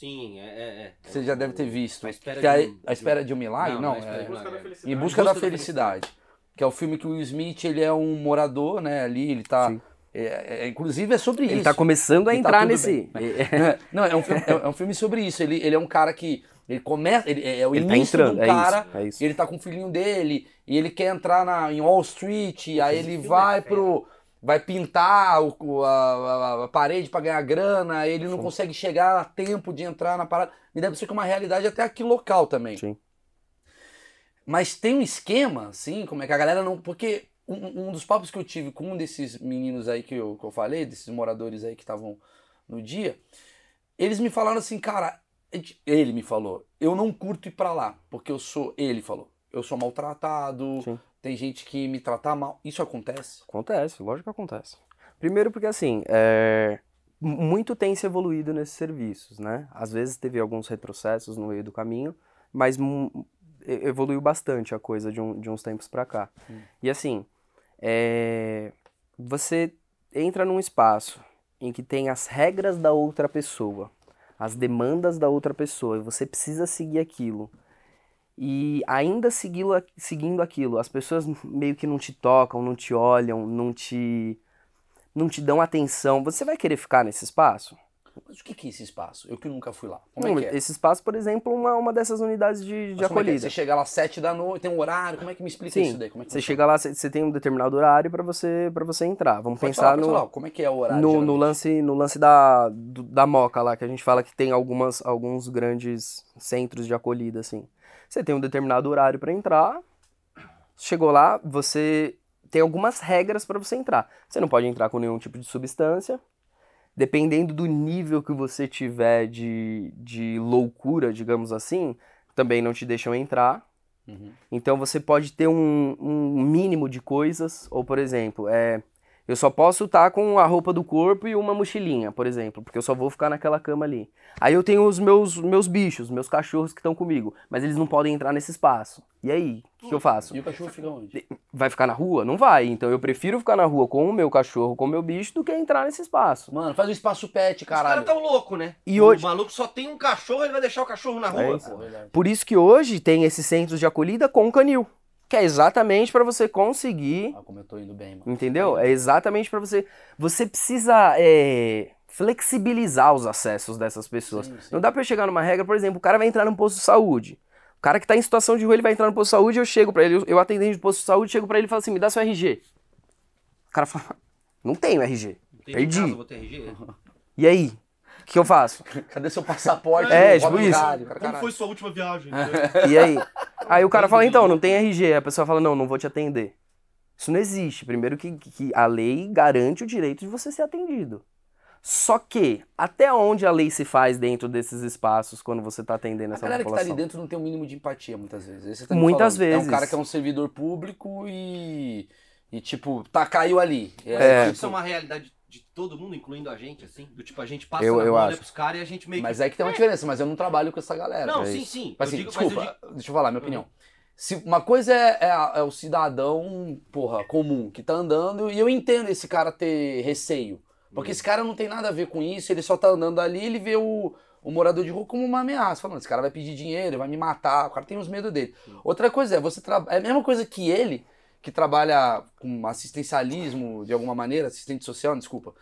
Sim, é. é, é. Você já deve ter visto. A Espera que é de um- a espera de um milagre? Não, Não, A é- da Em felicidade. busca, Busca da, da felicidade. Que é o filme que o Will Smith, ele é um morador, né? Ali, ele tá. Sim. é- é- inclusive é sobre Ele isso. tá começando a E tá entrar tudo nesse. (laughs) Não, é um, filme, é, é um filme sobre isso. Ele, ele é um cara que. Ele começa. Ele, é o Ele tá início entrando, de um é cara. isso, é isso. E ele tá com o filhinho dele. E ele quer entrar na, em Wall Street. Aí ele vai é pro. Vai pintar o, a, a- parede pra ganhar grana. Ele não consegue chegar a tempo de entrar na parada. Me deve ser que é uma realidade até aqui local também. Sim. Mas tem um esquema, assim, como é que a galera não. Porque um, um dos papos que eu tive com um desses meninos aí que eu, que eu falei, desses moradores aí que estavam no dia, eles me falaram assim, cara, ele me falou, eu não curto ir pra lá, porque eu sou. Ele falou, eu sou maltratado, Sim. Tem gente que me trata mal. Isso acontece? Acontece, lógico que acontece. Primeiro porque assim, é, muito tem se evoluído nesses serviços, né? Às vezes teve alguns retrocessos no meio do caminho, mas evoluiu bastante a coisa de, um- de uns tempos pra cá. E assim, é, você entra num espaço em que tem as regras da outra pessoa, as demandas da outra pessoa, e você precisa seguir aquilo. E ainda segui-lo- seguindo aquilo, as pessoas meio que não te tocam, não te olham, não te não te dão atenção, você vai querer ficar nesse espaço? Mas o que que é esse espaço? Eu que nunca fui lá. Como Não, é que é? Esse espaço, por exemplo, uma, uma dessas unidades de, de como é que é? acolhida. Você chega lá às sete da noite, tem um horário, como é que me explica Sim, isso daí? Como é que Você chega lá, você tem um determinado horário pra você para você entrar. Vamos Pode pensar falar, no, falar, como é que é o horário? no, no lance no lance da, do- da moca lá, que a gente fala que tem algumas, alguns grandes centros de acolhida, assim. Você tem um determinado horário pra entrar, chegou lá, você tem algumas regras pra você entrar. Você não pode entrar com nenhum tipo de substância. Dependendo do nível que você tiver de, de loucura, digamos assim, também não te deixam entrar. Uhum. Então você pode ter um, um mínimo de coisas, ou por exemplo, é, eu só posso estar com a roupa do corpo e uma mochilinha, por exemplo, porque eu só vou ficar naquela cama ali. Aí eu tenho os meus, meus bichos, meus cachorros que estão comigo, mas eles não podem entrar nesse espaço. E aí, o que, que eu faço? E o cachorro fica onde? Vai ficar na rua? Não vai. Então eu prefiro ficar na rua com o meu cachorro, com o meu bicho, do que entrar nesse espaço. Mano, faz um espaço pet, Os caras caralho. tão loucos, né? E o hoje- maluco só tem um cachorro, ele vai deixar o cachorro na É rua. isso. pô. verdade. Por isso que hoje tem esses centros de acolhida com canil, que é exatamente para você conseguir Ah, como eu tô indo bem, mano. Entendeu? É exatamente pra você. Você precisa é, flexibilizar os acessos dessas pessoas. Sim, sim. Não dá pra eu chegar numa regra, por exemplo, o cara vai entrar num posto de saúde. O cara que tá em situação de rua, ele vai entrar no posto de saúde, eu chego pra ele, eu- atendente de posto de saúde, chego pra ele e falo assim: me dá seu RG. O cara fala: não tenho RG. Não tem Perdi. Casa, vou ter RG. E aí? O que eu faço? (laughs) Cadê seu passaporte? É, tipo isso. cara, Como foi sua última viagem? (laughs) E aí? Aí o cara fala, então, não tem RG. Aí a pessoa fala, não, não vou te atender. Isso não existe. Primeiro que, que a lei garante o direito de você ser atendido. Só que, até onde a lei se faz dentro desses espaços quando você está atendendo A essa galera que tá população? ali dentro não tem um mínimo de empatia, muitas vezes. Tá Muitas falando. É vezes. um cara que é um servidor público e. E tipo, tá, caiu ali. É. que isso é uma realidade de todo mundo, incluindo a gente, assim. Do tipo, a gente passa Eu- eu acho. pros caras e a gente meio que... Mas é que tem uma diferença, mas eu não trabalho com essa galera. Não, é sim, isso. sim. Mas, eu assim, digo, mas eu desculpa, digo- deixa eu falar minha opinião. Se uma coisa é, é é o cidadão, porra, comum, que tá andando, e eu entendo esse cara ter receio. Porque esse cara não tem nada a ver com isso, ele só tá andando ali, ele vê o, o morador de rua como uma ameaça. Falando, esse cara vai pedir dinheiro, vai me matar, o cara tem os medos dele. Outra coisa é, você tra... é a mesma coisa que ele, que trabalha com assistencialismo de alguma maneira, assistente social, desculpa,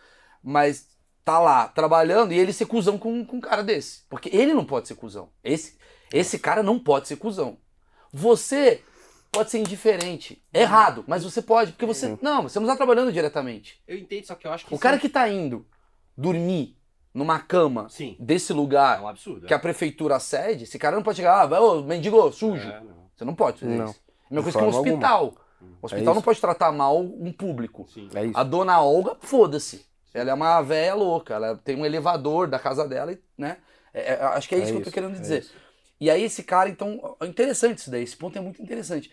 mas tá lá trabalhando e ele ser cuzão com, com um cara desse. Porque ele não pode ser cuzão. Esse, esse cara não pode ser cuzão. Você pode ser indiferente. Errado, mas você pode, porque você. Não, você não está trabalhando diretamente. Eu entendo, só que eu acho que... O cara é- que tá indo dormir numa cama Sim. desse É lugar um absurdo. que a prefeitura cede, esse cara não pode chegar, ah, vai, ô, mendigo, sujo. É, não. Você não pode fazer Não. isso. A mesma De coisa que um forma hospital. O hospital É não isso. pode tratar mal um público. Sim. É isso. A dona Olga, foda-se. Ela é uma véia louca. Ela tem um elevador da casa dela, e, né? É, é, acho que é isso É que eu tô isso, querendo é dizer. isso. E aí esse cara, então, é interessante isso daí. Esse ponto é muito interessante.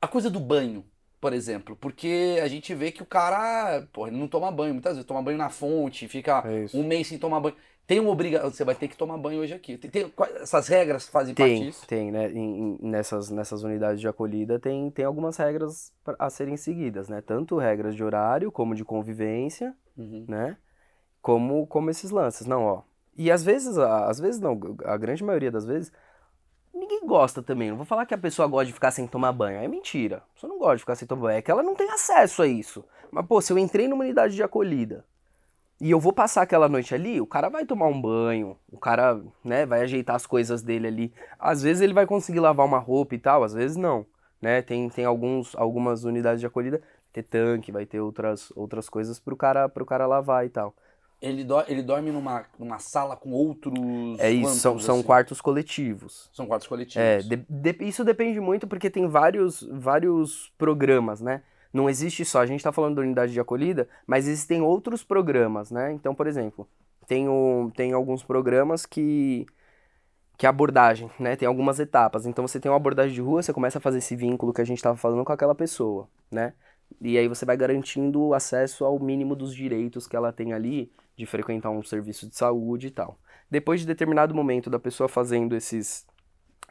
A coisa do banho, por exemplo. Porque a gente vê que o cara, porra, ele não toma banho. Muitas vezes toma banho na fonte, fica É isso. um mês sem tomar banho. Tem uma obrigação, você vai ter que tomar banho hoje aqui. Tem, tem- essas regras fazem parte Tem, disso? tem, né? Em- nessas, nessas unidades de acolhida tem, tem algumas regras a serem seguidas, né? Tanto regras de horário, como de convivência, Uhum. né? Como, como esses lances. Não, ó. E às vezes, às vezes não, a grande maioria das vezes, ninguém gosta também. Não vou falar que a pessoa gosta de ficar sem tomar banho. É mentira. A pessoa não gosta de ficar sem tomar banho. É que ela não tem acesso a isso. Mas, pô, se eu entrei numa unidade de acolhida e eu vou passar aquela noite ali, o cara vai tomar um banho, o cara, né, vai ajeitar as coisas dele ali. Às vezes ele vai conseguir lavar uma roupa e tal, às vezes não, né? Tem, tem alguns, algumas unidades de acolhida, vai ter tanque, vai ter outras, outras coisas pro cara, pro cara lavar e tal. Ele, do- ele dorme numa, numa sala com outros. É isso, são, são assim? quartos coletivos. São quartos coletivos. É, de- de- isso depende muito porque tem vários, vários programas, né? Não existe só, a gente tá falando da unidade de acolhida, mas existem outros programas, né? Então, por exemplo, tem, o, tem alguns programas que que é abordagem, né? Tem algumas etapas. Então você tem uma abordagem de rua, você começa a fazer esse vínculo que a gente estava falando com aquela pessoa, né? E aí você vai garantindo o acesso ao mínimo dos direitos que ela tem ali de frequentar um serviço de saúde e tal. Depois de determinado momento da pessoa fazendo esses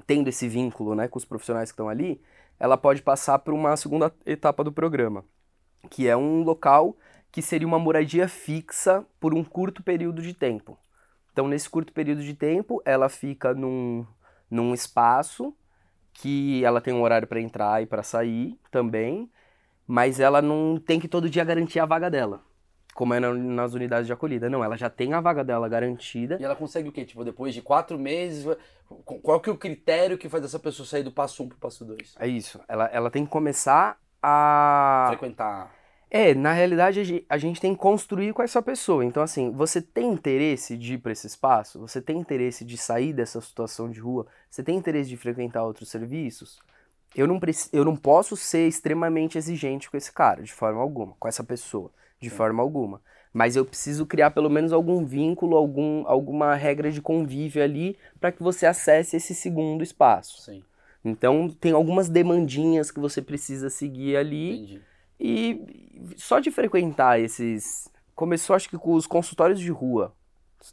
tendo esse vínculo, né, com os profissionais que estão ali, ela pode passar para uma segunda etapa do programa, que é um local que seria uma moradia fixa por um curto período de tempo. Então, nesse curto período de tempo, ela fica num, num espaço que ela tem um horário para entrar e para sair também, mas ela não tem que todo dia garantir a vaga dela. Como é na- nas unidades de acolhida. Não, ela já tem a vaga dela garantida. E ela consegue o quê? Tipo, depois de quatro meses, qual que é o critério que faz essa pessoa sair do passo um pro passo dois? É isso. Ela, ela tem que começar a. Frequentar. É, na realidade a ge- a gente tem que construir com essa pessoa. Então, assim, você tem interesse de ir para esse espaço? Você tem interesse de sair dessa situação de rua? Você tem interesse de frequentar outros serviços? Eu não, eu não posso ser extremamente exigente com esse cara, de forma alguma, com essa pessoa, de Sim. forma alguma. Mas eu preciso criar pelo menos algum vínculo, algum, alguma regra de convívio ali para que você acesse esse segundo espaço. Sim, Então, tem algumas demandinhas que você precisa seguir ali. entendi. E só de frequentar esses. Começou, acho que com os consultórios de rua.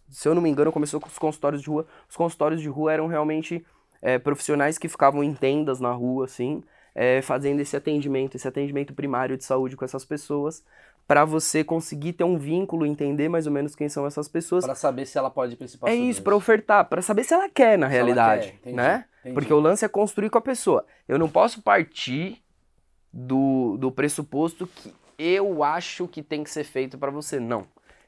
Se eu não me engano, começou com os consultórios de rua. Os consultórios de rua eram realmente é, profissionais que ficavam em tendas na rua, assim, é, fazendo esse atendimento, esse atendimento primário de saúde com essas pessoas, para você conseguir ter um vínculo, entender mais ou menos quem são essas pessoas. Pra saber se ela pode passo É isso, para ofertar, para saber se ela quer na Se realidade, quer, entendi, né? entendi. Porque o lance é construir com a pessoa. Eu não posso partir do, do pressuposto que eu acho que tem que ser feito para você. Não.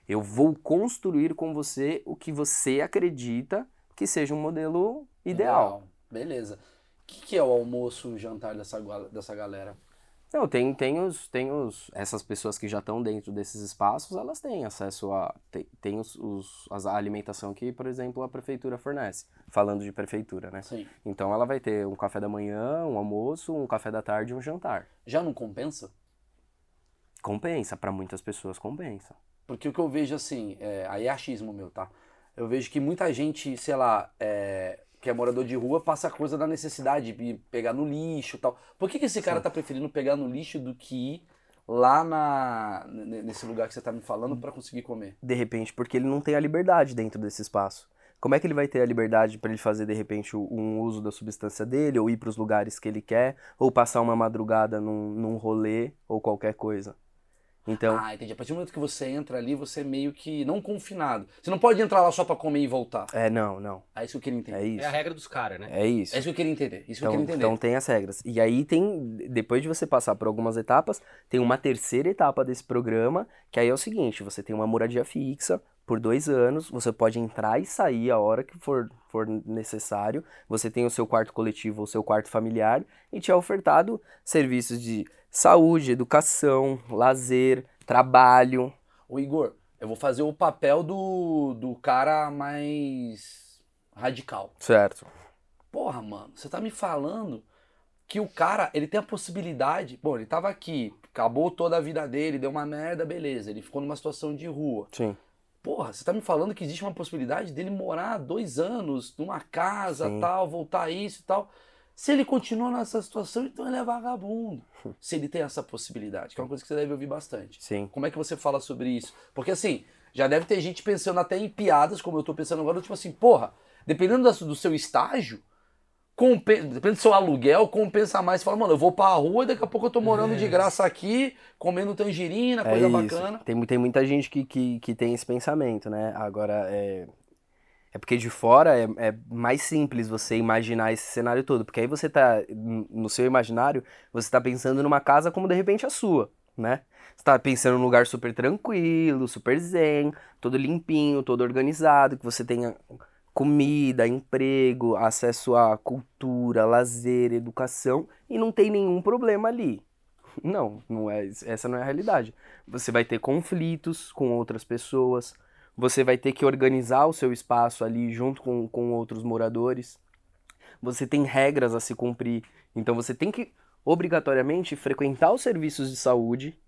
Eu vou construir com você o que você acredita que seja um modelo ideal. Beleza. O que, que é o almoço, o jantar dessa, dessa galera? Não, tem, tem os, tem os. Essas pessoas que já estão dentro desses espaços, elas têm acesso a. Tem, tem os, os- a alimentação que, por exemplo, a prefeitura fornece. Falando de prefeitura, né? Sim. Então ela vai ter um café da manhã, um almoço, um café da tarde e um jantar. Já não compensa? Compensa, para muitas pessoas compensa. Porque o que eu vejo assim, é, aí é achismo meu, tá? Eu vejo que muita gente, sei lá, é, que é morador de rua, passa a coisa da necessidade de pegar no lixo e tal. Por que, que esse cara tá preferindo pegar no lixo do que ir lá na, nesse lugar que você tá me falando pra conseguir comer? De repente, porque ele não tem a liberdade dentro desse espaço. Como é que ele vai ter a liberdade para ele fazer de repente um uso da substância dele, ou ir para os lugares que ele quer, ou passar uma madrugada num, num rolê ou qualquer coisa? Então, Ah, entendi. A partir do momento que você entra ali, você é meio que não confinado. Você não pode entrar lá só pra comer e voltar. é não, não. É isso que eu queria entender. É isso. É a regra dos caras, né? É isso. É isso que eu queria entender. Isso que eu Então, queria entender. então tem as regras. E aí tem, depois de você passar por algumas etapas, tem uma terceira etapa desse programa, que aí é o seguinte, você tem uma moradia fixa por dois anos, você pode entrar e sair a hora que for, for necessário, você tem o seu quarto coletivo ou seu quarto familiar, e te é ofertado serviços de saúde, educação, lazer, trabalho. Ô Igor, eu vou fazer o papel do, do cara mais radical. Certo. Porra, mano, você tá me falando que o cara, ele tem a possibilidade. Bom, ele tava aqui, acabou toda a vida dele, deu uma merda, beleza. Ele ficou numa situação de rua. Sim. Porra, você tá me falando que existe uma possibilidade dele morar dois anos numa casa, Sim. tal, voltar a isso e tal. Se ele continua nessa situação, então ele é vagabundo. Se ele tem essa possibilidade, que é uma coisa que você deve ouvir bastante. Sim. Como é que você fala sobre isso? Porque assim, já deve ter gente pensando até em piadas, como eu tô pensando agora, tipo assim, porra, dependendo do seu estágio, compen- dependendo do seu aluguel, compensa mais. Você fala, mano, eu vou pra rua e daqui a pouco eu tô morando de graça aqui, comendo tangerina, É coisa isso. bacana. Tem, tem muita gente que, que, que tem esse pensamento, né? Agora, é, é porque de fora é, é mais simples você imaginar esse cenário todo. Porque aí você tá, no seu imaginário, você tá pensando numa casa como de repente a sua, né? Você tá pensando num lugar super tranquilo, super zen, todo limpinho, todo organizado, que você tenha comida, emprego, acesso à cultura, lazer, educação, e não tem nenhum problema ali. Não, não é, essa não é a realidade. Você vai ter conflitos com outras pessoas, você vai ter que organizar o seu espaço ali junto com, com outros moradores. Você tem regras a se cumprir, então você tem que obrigatoriamente frequentar os serviços de saúde,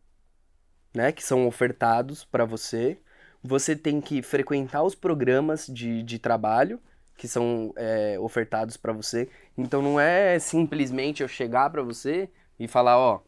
né, que são ofertados para você. Você tem que frequentar os programas de, de trabalho que são é, ofertados para você. Então não é simplesmente eu chegar para você e falar, ó,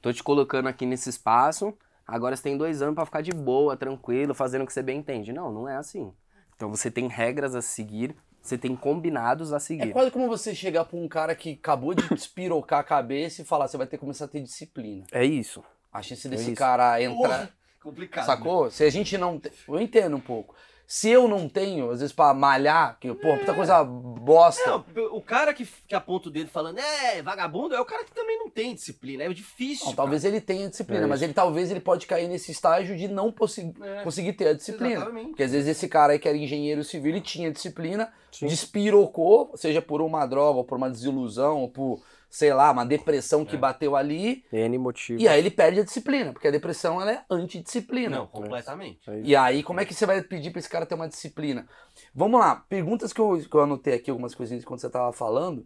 tô te colocando aqui nesse espaço, agora você tem dois anos para ficar de boa, tranquilo, fazendo o que você bem entende. Não, não é assim. Então você tem regras a seguir, você tem combinados a É seguir. quase como você chegar pra um cara que acabou de despirocar a cabeça e falar, você vai ter que começar a ter disciplina. É isso. A chance desse isso. cara entrar. Complicado. Sacou? Se a gente não. Eu entendo um pouco. Se eu não tenho, às vezes pra malhar, que, pô, puta coisa bosta. Não, o cara que, que aponta o dedo falando, é, vagabundo, é o cara que também não tem disciplina. É difícil. Não, talvez ele tenha disciplina, É mas ele talvez ele pode cair nesse estágio de não É. conseguir ter a disciplina. Exatamente. Porque às vezes esse cara aí que era engenheiro civil, ele tinha disciplina, Sim. despirocou, seja por uma droga, ou por uma desilusão, ou por, sei lá, uma depressão É. que bateu ali, N motivo. e aí ele perde a disciplina, porque a depressão ela é antidisciplina. Não, completamente. É. E aí, como é que você vai pedir pra esse cara ter uma disciplina? Vamos lá, perguntas que eu, que eu anotei aqui, algumas coisinhas quando você tava falando.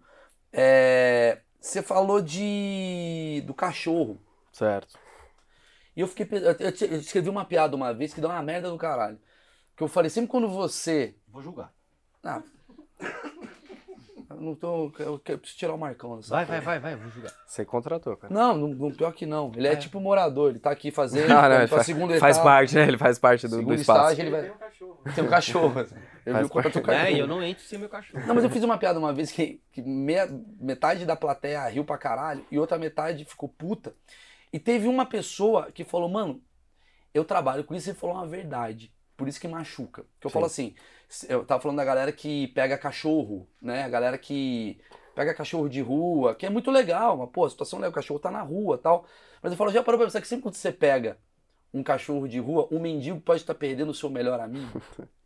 É, você falou de do cachorro. Certo. E eu fiquei. Eu, eu te- eu escrevi uma piada uma vez que deu uma merda do caralho. Que eu falei, sempre quando você. Vou julgar. Ah, não tô. Eu, eu preciso tirar o Marcão dessa Vai, vai, vai, vai, vou julgar. Você contratou, cara. Não, não, não, pior que não. Ele é, É. tipo morador, ele tá aqui fazendo. (laughs) Ah, não, pra ele faz, segunda faz etapa, parte, né? Ele faz parte do, do espaço. estágio, ele vai. Tem um cachorro. (laughs) Tem um cachorro. Eu Faz vi o cachorro. É, e eu não entro sem meu cachorro. Não, mas eu fiz uma piada uma vez que, que meia- metade da plateia riu pra caralho e outra metade ficou puta. E teve uma pessoa que falou, mano, eu trabalho com isso e falou uma verdade. Por isso que machuca. Que eu Sim. falo assim, eu tava falando da galera que pega cachorro, né? A galera que pega cachorro de rua, que é muito legal, mas pô, a situação é o cachorro tá na rua tal. Mas eu falo, já parou pra pensar que sempre quando você pega um cachorro de rua, um mendigo pode estar perdendo o seu melhor amigo? (laughs)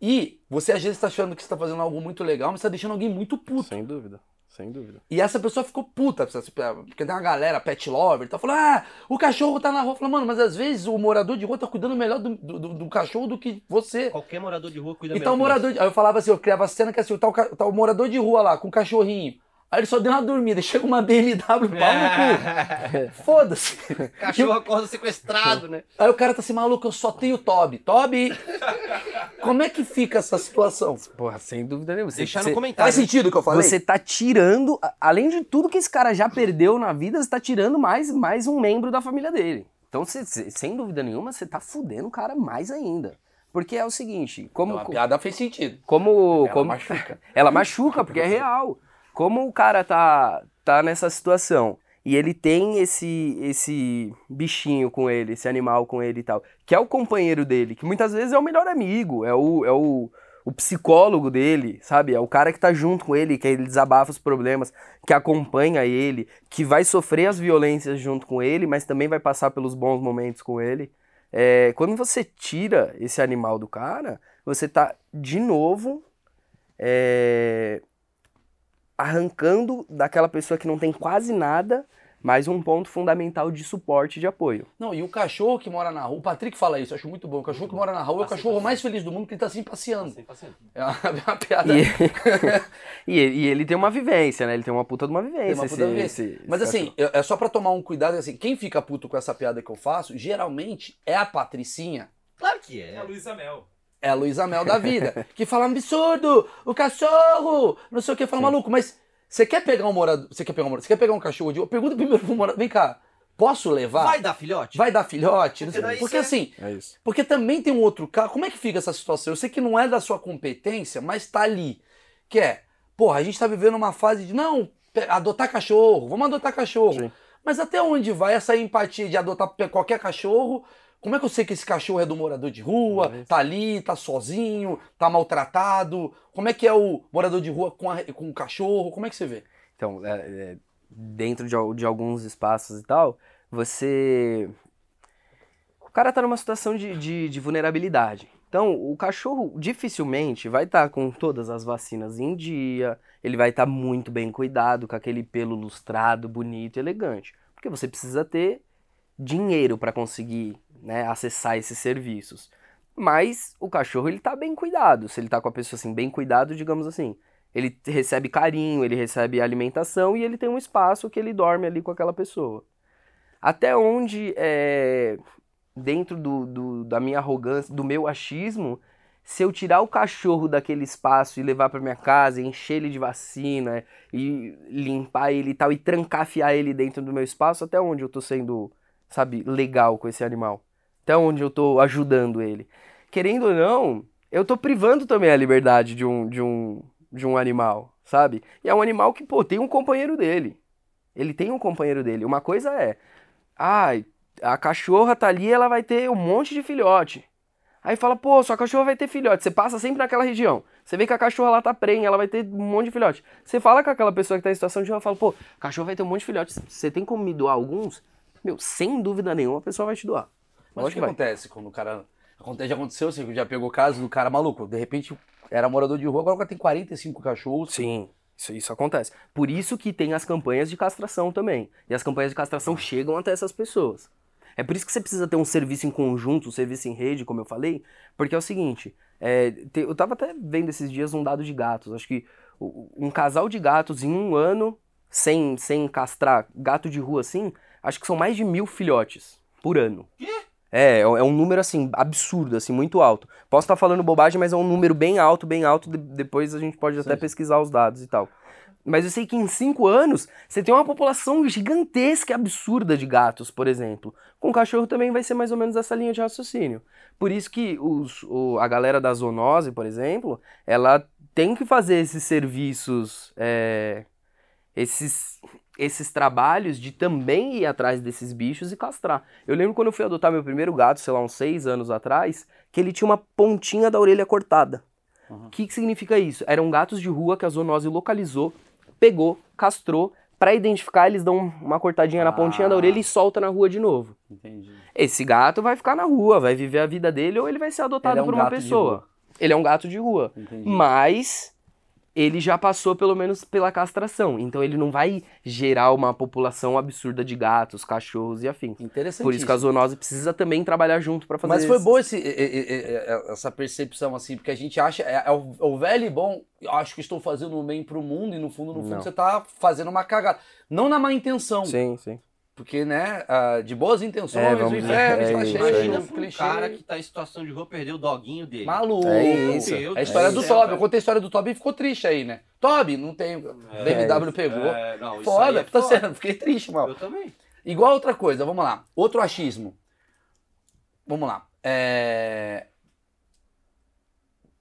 E você às vezes está achando que você está fazendo algo muito legal, mas está deixando alguém muito puto. Sem dúvida. Sem dúvida. E essa pessoa ficou puta, porque tem uma galera, pet lover, tá falando, ah, o cachorro tá na rua. Fala, mano, mas às vezes o morador de rua tá cuidando melhor do, do, do- do cachorro do que você. Qualquer morador de rua cuida Então o melhor que morador de... Aí eu falava assim, eu criava cena que assim, tá o, tá o morador de rua lá, com o cachorrinho. Aí ele só deu uma dormida, chega uma BMW, pau no cu. Foda-se. Cachorro acorda sequestrado, né? Aí o cara tá assim, maluco, eu só tenho Toby. Toby, como é que fica essa situação? Porra, sem dúvida nenhuma. Você, Deixar você- no comentário. Faz sentido o que eu falei? Você tá tirando, a- além de tudo que esse cara já perdeu na vida, você tá tirando mais, mais um membro da família dele. Então, você- você- sem dúvida nenhuma, você tá fudendo o cara mais ainda. Porque é o seguinte, como. Então, a piada fez sentido. como, Ela como machuca. (laughs) ela machuca, porque é real. Como o cara tá, tá nessa situação e ele tem esse, esse bichinho com ele, esse animal com ele e tal, que é o companheiro dele, que muitas vezes é o melhor amigo, é o, é o, o psicólogo dele, sabe? É o cara que tá junto com ele, que ele desabafa os problemas, que acompanha ele, que vai sofrer as violências junto com ele, mas também vai passar pelos bons momentos com ele. É, quando você tira esse animal do cara, você tá de novo é, arrancando daquela pessoa que não tem quase nada, mais um ponto fundamental de suporte e de apoio. Não, e o cachorro que mora na rua, o Patrick fala isso, eu acho muito bom. O cachorro que mora na rua é o cachorro mais feliz do mundo que ele tá assim passeando. É uma, (laughs) é uma piada. E, (laughs) (laughs) e ele, e ele tem uma vivência, né? Ele tem uma puta de uma vivência. Tem uma puta esse- vivência. esse- Mas esse assim, eu- é só pra tomar um cuidado, assim, quem fica puto com essa piada que eu faço, geralmente é a Patricinha, Claro que É a é. Luísa Mel. É a Luísa Mel da (laughs) vida, que fala absurdo, o cachorro, não sei o que, fala Sim. maluco, mas você quer pegar um morador, você quer pegar um morador, você quer pegar um cachorro de? Pergunta primeiro pro morador, vem cá, posso levar? Vai dar filhote? Vai dar filhote? Não sei- Porque Porque cê- assim, É isso. Porque também tem um outro caso. Como é que fica essa situação? Eu sei que não é da sua competência, mas tá ali. Que é, porra, a gente tá vivendo uma fase de não, adotar cachorro, vamos adotar cachorro. Sim. Mas até onde vai essa empatia de adotar qualquer cachorro? Como é que eu sei que esse cachorro é do morador de rua, tá ali, tá sozinho, tá maltratado? Como é que é o morador de rua com, a- com o cachorro? Como é que você vê? Então, é, é, dentro de, de alguns espaços e tal, você. O cara tá numa situação de, de, de vulnerabilidade. Então, o cachorro dificilmente vai estar com todas as vacinas em dia, ele vai estar muito bem cuidado, com aquele pelo lustrado, bonito, elegante. Porque você precisa ter dinheiro para conseguir né, acessar esses serviços. Mas o cachorro ele tá bem cuidado. Se ele tá com a pessoa assim, bem cuidado, digamos assim, ele recebe carinho, ele recebe alimentação e ele tem um espaço que ele dorme ali com aquela pessoa. Até onde, é, dentro do, do- da minha arrogância, do meu achismo, se eu tirar o cachorro daquele espaço e levar para minha casa, encher ele de vacina e limpar ele e tal, e trancafiar ele dentro do meu espaço, até onde eu tô sendo, sabe, legal com esse animal? Até onde eu tô ajudando ele? Querendo ou não, eu tô privando também a liberdade de um, de um, de um animal, sabe? E é um animal que, pô, tem um companheiro dele. Ele tem um companheiro dele. Uma coisa é, ai, a cachorra tá ali, ela vai ter um monte de filhote. Aí fala, pô, sua cachorra vai ter filhote. Você passa sempre naquela região. Você vê que a cachorra lá tá prenha, ela vai ter um monte de filhote. Você fala com aquela pessoa que tá em situação de rua, fala, pô, a cachorra vai ter um monte de filhotes. Você tem como me doar alguns? Meu, sem dúvida nenhuma, a pessoa vai te doar. Mas o que que acontece quando o cara. Já aconteceu, você já pegou o caso do cara maluco. De repente era morador de rua, agora o cara tem 45 cachorros. Sim, isso, isso acontece. Por isso que tem as campanhas de castração também. E as campanhas de castração chegam até essas pessoas. É por isso que você precisa ter um serviço em conjunto, um serviço em rede, como eu falei, porque é o seguinte, é, te- eu tava até vendo esses dias um dado de gatos, acho que um casal de gatos em um ano, sem, sem castrar gato de rua assim, acho que são mais de mil filhotes por ano. É, é um número assim, absurdo, assim, muito alto. Posso estar falando bobagem, mas é um número bem alto, bem alto. de- depois a gente pode até sim. pesquisar os dados e tal. Mas eu sei que em cinco anos você tem uma população gigantesca e absurda de gatos, por exemplo. Com cachorro também vai ser mais ou menos essa linha de raciocínio. Por isso que os, o- a galera da zoonose, por exemplo, ela tem que fazer esses serviços, é, esses, esses trabalhos de também ir atrás desses bichos e castrar. Eu lembro quando eu fui adotar meu primeiro gato, sei lá, uns seis anos atrás, que ele tinha uma pontinha da orelha cortada. O Uhum. que, que significa isso? Eram gatos de rua que a zoonose localizou, pegou, castrou. Pra identificar, eles dão uma cortadinha na pontinha da Ah. orelha e solta na rua de novo. Entendi. Esse gato vai ficar na rua, vai viver a vida dele ou ele vai ser adotado é um por uma pessoa. Ele é um gato de rua. Entendi. Mas ele já passou pelo menos pela castração. Então ele não vai gerar uma população absurda de gatos, cachorros e afins. Interessante. Por isso que a zoonose precisa também trabalhar junto pra fazer Mas foi boa esse, essa percepção, assim, porque a gente acha, é, é o, é o velho e bom, eu acho que estou fazendo um bem pro mundo, e no fundo, no fundo, Não. você tá fazendo uma cagada. Não na má intenção, Sim, sim. Porque, né, de boas intenções, É, o inferno está é isso, cheio, é um cara que tá em situação de rua perder o doguinho dele. Maluco. É isso. Meu É a história Deus do Toby. Eu contei a história do Toby e ficou triste aí, né? Toby, não tem. BMW pegou. É, não, isso aí Foda, é tá foda. sendo. Fiquei triste, mano. Eu também. Igual outra coisa, vamos lá. Outro achismo. Vamos lá. É...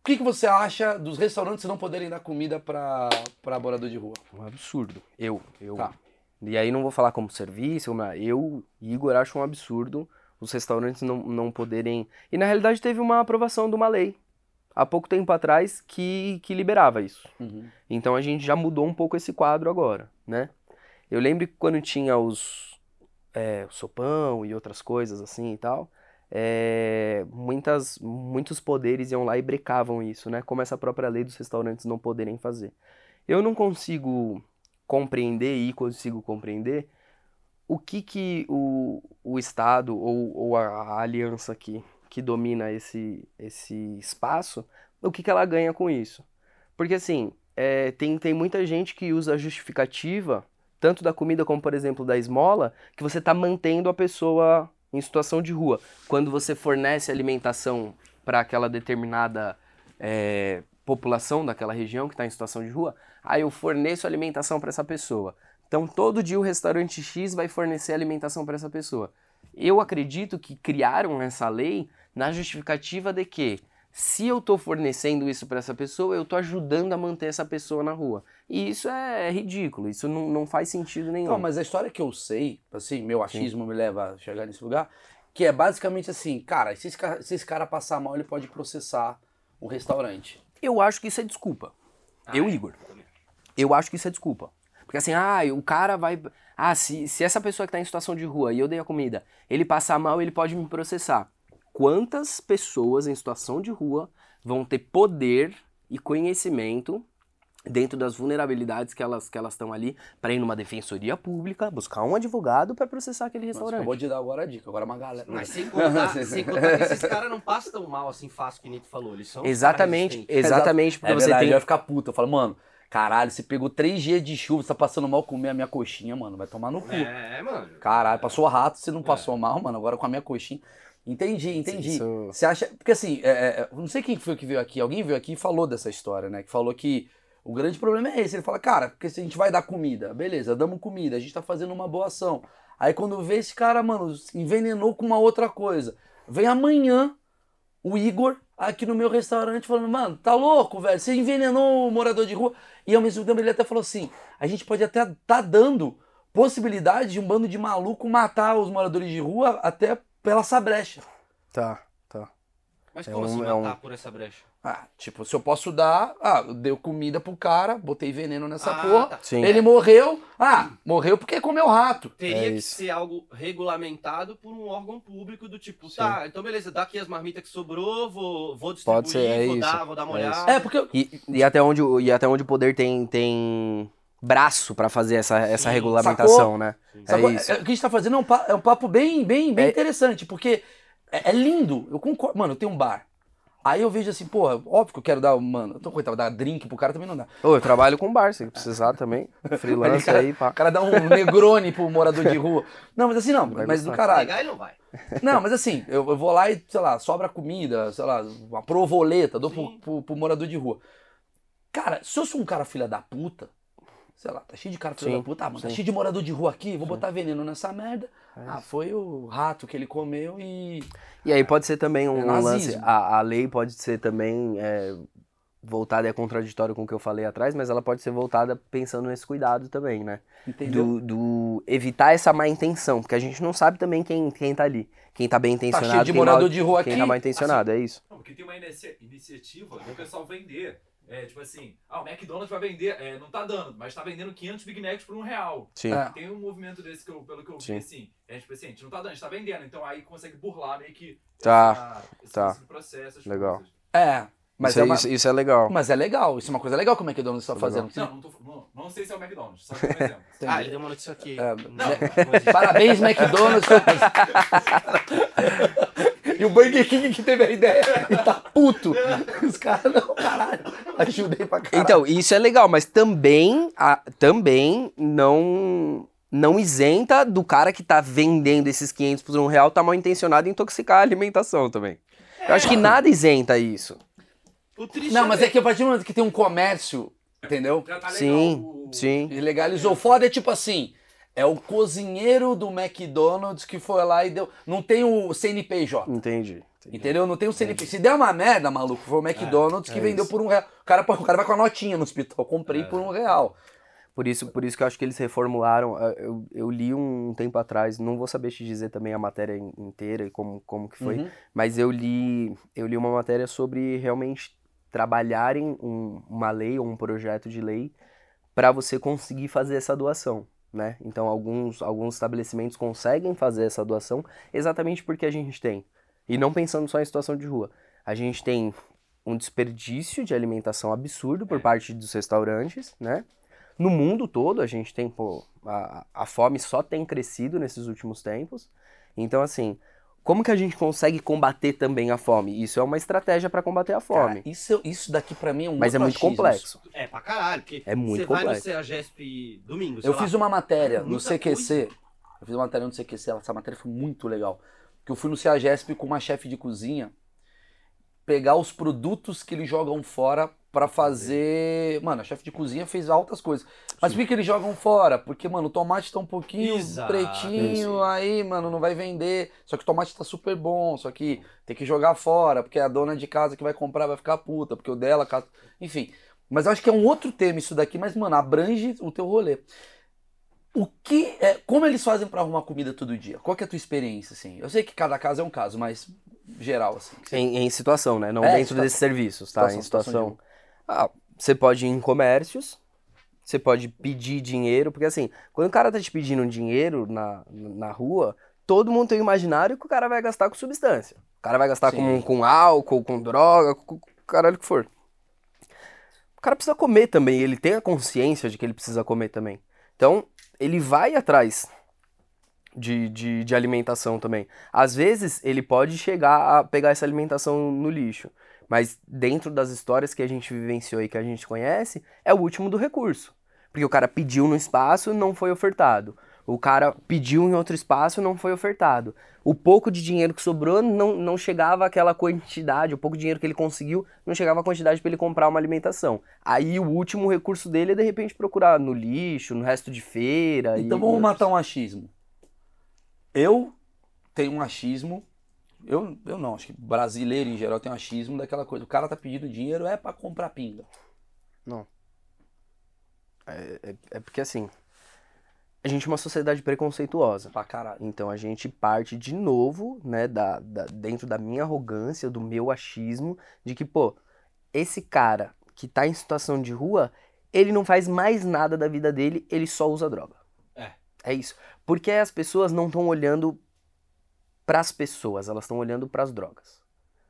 O que, que você acha dos restaurantes não poderem dar comida pra, pra morador de rua? Um absurdo. Eu, eu. Tá. E aí não vou falar como serviço, como- eu, Igor, acho um absurdo os restaurantes não, não poderem. E na realidade teve uma aprovação de uma lei há pouco tempo atrás que, que liberava isso. Então a gente já mudou um pouco esse quadro agora, né? Eu lembro que quando tinha os é, o sopão e outras coisas assim e tal, é, muitas, muitos poderes iam lá e brecavam isso, né? Como essa própria lei dos restaurantes não poderem fazer. Eu não consigo compreender e consigo compreender o que que o, o Estado ou, ou a, aliança que, que domina esse, esse espaço, o que que ela ganha com isso. Porque assim, é, tem, tem muita gente que usa a justificativa, tanto da comida como, por exemplo, da esmola, que você está mantendo a pessoa em situação de rua. Quando você fornece alimentação para aquela determinada é, população daquela região que está em situação de rua, aí eu forneço alimentação para essa pessoa. Então, todo dia o restaurante X vai fornecer alimentação para essa pessoa. Eu acredito que criaram essa lei na justificativa de que se eu estou fornecendo isso para essa pessoa, eu estou ajudando a manter essa pessoa na rua. E isso é ridículo, isso não, não faz sentido nenhum. Não, mas a história que eu sei, assim, meu achismo me leva a chegar nesse lugar, que é basicamente assim, cara, se esse cara, se esse cara passar mal, ele pode processar um restaurante. Eu acho que isso é desculpa. eu, Igor. Eu acho que isso é desculpa. Porque assim, ah, o cara vai. Ah, se, se essa pessoa que tá em situação de rua e eu dei a comida, ele passar mal, ele pode me processar. Quantas pessoas em situação de rua vão ter poder e conhecimento dentro das vulnerabilidades que elas que elas estão ali para ir numa defensoria pública, buscar um advogado para processar aquele Mas restaurante? acabou de dar agora a dica, agora uma galera. Mas sem contar, (laughs) sem contar que esses caras não passam tão mal assim fácil que nem tu falou. Eles são Exatamente, exatamente, porque É você verdade, tem ia ficar puto. Eu falo, mano, caralho, você pegou três dias de chuva, você tá passando mal comer a minha coxinha, mano, vai tomar no cu. É, mano. Caralho, passou rato, você não passou mal, mano, agora com a minha coxinha. Entendi, entendi. Isso- Você acha. Porque assim, é, é, eu não sei quem foi que veio aqui, alguém veio aqui e falou dessa história, né? Que falou que o grande problema é esse. Ele fala, cara, porque se a gente vai dar comida, beleza, damos comida, a gente tá fazendo uma boa ação. Aí quando vê esse cara, mano, envenenou com uma outra coisa. Vem amanhã o Igor aqui no meu restaurante falando, mano, tá louco, velho? Você envenenou o morador de rua. E ao mesmo tempo ele até falou assim: a gente pode até tá dando possibilidade de um bando de maluco matar os moradores de rua até pela essa brecha. Tá, tá. Mas É como um- assim é um- matar por essa brecha? Ah, tipo, se eu posso dar, ah, deu comida pro cara, botei veneno nessa Ah, porra, tá. Sim. ele morreu, ah, morreu porque comeu rato. Teria É que isso. ser algo regulamentado por um órgão público do tipo, Sim. tá, então beleza, dá aqui as marmitas que sobrou, vou, vou distribuir, Pode ser, é vou, isso, dar, vou dar uma é isso. olhada. É, porque eu- E, e até onde, o- e até onde o poder tem, tem braço pra fazer essa, essa Sim, regulamentação, sacou? né? Sacou? É isso. É, o que a gente tá fazendo é um, pa- é um papo bem, bem, bem É- interessante, porque é, é lindo. Eu concordo. Mano, eu tenho um bar. Aí eu vejo assim, porra, óbvio que eu quero dar, mano, eu tô coitado, dar drink pro cara também não dá. Ô, eu trabalho com bar, se precisar também. (laughs) Freelance cara- aí, pá. O cara dá um negrone pro morador de rua. Não, mas assim, não, Vai mas do gostar. caralho. Pegar ele não vai. Não, mas assim, eu, eu vou lá e, sei lá, sobra comida, sei lá, uma provoleta, dou pro, pro, pro morador de rua. Cara, se eu sou um cara filha da puta, sei lá, tá cheio de cara filha Sim, da puta, ah, mano, tá sim. cheio de morador de rua aqui, vou botar veneno nessa merda. É ah, foi o rato que ele comeu e. E aí pode ser também um, É um lance. A, a lei pode ser também é, voltada, é contraditório com o que eu falei atrás, mas ela pode ser voltada pensando nesse cuidado também, né? Entendeu? Do, do evitar essa má intenção, porque a gente não sabe também quem, quem tá ali. Quem tá bem intencionado, cheio de quem, morador mal, de rua quem aqui, tá mal intencionado, é isso. Não, porque tem uma inicia- iniciativa do pessoal vender. É, tipo assim, ah, o McDonald's vai vender, é, não tá dando, mas tá vendendo 500 Big Macs por um real. Sim. É. Tem um movimento desse que eu, pelo que eu Sim. vi, assim, é tipo assim, a gente não tá dando, a gente tá vendendo, então aí consegue burlar meio que Tá, essa, esse, tá. esse processo, as Legal. coisas. É, mas isso, é é, uma- isso, isso é legal. Mas é legal, isso é uma coisa legal que o McDonald's tá Legal. fazendo. Não, não, tô, não, não sei se é o McDonald's, só que um exemplo. (laughs) Ah, ele deu uma notícia aqui. É, Não, né? Parabéns, McDonald's. (laughs) e o Burger King que teve a ideia e tá puto. Os caras, não, caralho. Ajudei pra caralho. Então, isso é legal, mas também, a- também não não isenta do cara que tá vendendo esses 500 por um real tá mal intencionado em intoxicar a alimentação também. Eu acho que nada isenta isso. Não, mas é que a partir do momento que tem um comércio, entendeu? Já tá legal Sim, o- sim. E legalizou. O foda é tipo assim. É o cozinheiro do McDonald's que foi lá e deu. Não tem o CNPJ. Entendi. entendi. Entendeu? Não tem o CNPJ. Se der uma merda, maluco, foi o McDonald's que é vendeu isso. por um real. O cara, o cara vai com a notinha no hospital. Comprei por um real. Por isso, por isso que eu acho que eles reformularam. Eu, eu li um tempo atrás, não vou saber te dizer também a matéria in- inteira e como, como que foi, Uhum. mas eu li, eu li uma matéria sobre realmente trabalharem um- uma lei ou um projeto de lei para você conseguir fazer essa doação. Né? Então, alguns, alguns estabelecimentos conseguem fazer essa doação exatamente porque a gente tem. E não pensando só em situação de rua. A gente tem um desperdício de alimentação absurdo por parte dos restaurantes, né? No mundo todo, a gente tem, pô, a, a fome só tem crescido nesses últimos tempos. Então, assim, como que a gente consegue combater também a fome? Isso é uma estratégia para combater a fome. Cara, isso, isso daqui pra mim é um mas é muito achismo. complexo. É pra caralho, porque É muito você vai no complexo. CEAGESP domingo, sei Eu lá, fiz uma matéria no CQC. Eu fiz uma matéria no CQC, essa matéria foi muito legal. Que eu fui no CEAGESP com uma chefe de cozinha pegar os produtos que eles jogam fora pra fazer. Mano, a chefe de cozinha fez altas coisas. Mas por que, que eles jogam fora? Porque, mano, o tomate tá um pouquinho Exato, pretinho, isso. aí, mano, não vai vender. Só que o tomate tá super bom, só que tem que jogar fora, porque a dona de casa que vai comprar vai ficar puta, porque o dela. casa- Enfim. Mas eu acho que é um outro tema isso daqui, mas, mano, abrange o teu rolê. O que é, como eles fazem pra arrumar comida todo dia? Qual que é a tua experiência assim? Eu sei que cada caso é um caso, mas geral assim. Em, em situação, né? Não É, dentro situa- desses serviços, tá? situação, em situação situação. Ah, você pode ir em comércios, você pode pedir dinheiro, porque assim, quando o cara tá te pedindo dinheiro na, na rua, todo mundo tem o imaginário que o cara vai gastar com substância. O cara vai gastar com, Sim. com álcool, com droga, com, com o caralho que for. O cara precisa comer também, ele tem a consciência de que ele precisa comer também. Então, ele vai atrás de, de, de alimentação também. Às vezes, ele pode chegar a pegar essa alimentação no lixo, mas dentro das histórias que a gente vivenciou e que a gente conhece, é o último do recurso. Porque o cara pediu no espaço, não foi ofertado. O cara pediu em outro espaço, não foi ofertado. O pouco de dinheiro que sobrou não, não chegava àquela quantidade, o pouco dinheiro que ele conseguiu não chegava à quantidade para ele comprar uma alimentação. Aí o último recurso dele é de repente procurar no lixo, no resto de feira. Então e- vamos e matar um achismo. Eu tenho um achismo. Eu, eu não, acho que brasileiro em geral tem um achismo daquela coisa. O cara tá pedindo dinheiro é pra comprar pinga. É, é- é porque assim. a gente é uma sociedade preconceituosa. Pra caralho. Então a gente parte de novo, né, da, da- dentro da minha arrogância, do meu achismo, de que, pô, esse cara que tá em situação de rua, ele não faz mais nada da vida dele, ele só usa droga. É. É isso. Porque as pessoas não estão olhando pras pessoas, elas estão olhando pras drogas.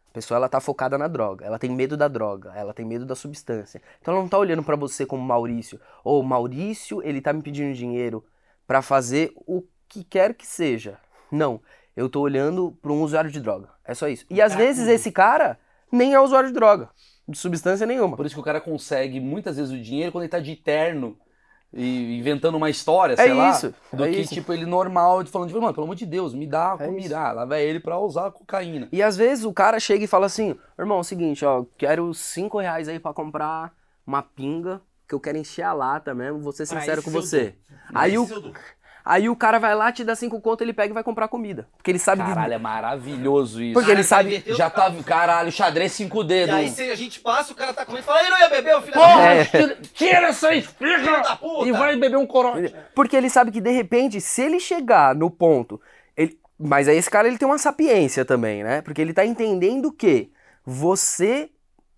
A pessoa ela tá focada na droga, ela tem medo da droga, ela tem medo da substância. Então ela não tá olhando pra você como Maurício, ou Maurício, ele tá me pedindo dinheiro pra fazer o que quer que seja. Não, eu tô olhando pra um usuário de droga. É só isso. E às vezes esse cara nem é usuário de droga, de substância nenhuma. Por isso que o cara consegue muitas vezes o dinheiro quando ele tá de terno e inventando uma história, É sei lá. isso, Do é que, isso. tipo, ele normal, de falando, tipo, mano, pelo amor de Deus, me dá É comida. isso. Ah, lá vai ele pra usar cocaína. E às vezes o cara chega e fala assim, irmão, é o seguinte, ó, quero cinco reais aí pra comprar uma pinga, que eu quero encher a lata mesmo, vou ser sincero com você. Aí o. aí o cara vai lá, te dá cinco conto, ele pega e vai comprar comida. Porque ele sabe Caralho, que... é maravilhoso isso. Porque ele Cara, sabe... inverteu- Já tá, caralho, xadrez cinco E dedos. aí se a gente passa, o cara tá comendo e fala, ele não ia beber, o filho Porra, da É. tira, tira essa filho espiga da puta! e vai beber um corote. Porque ele sabe que de repente, se ele chegar no ponto, ele... mas aí esse cara ele tem uma sapiência também, né? Porque ele tá entendendo que você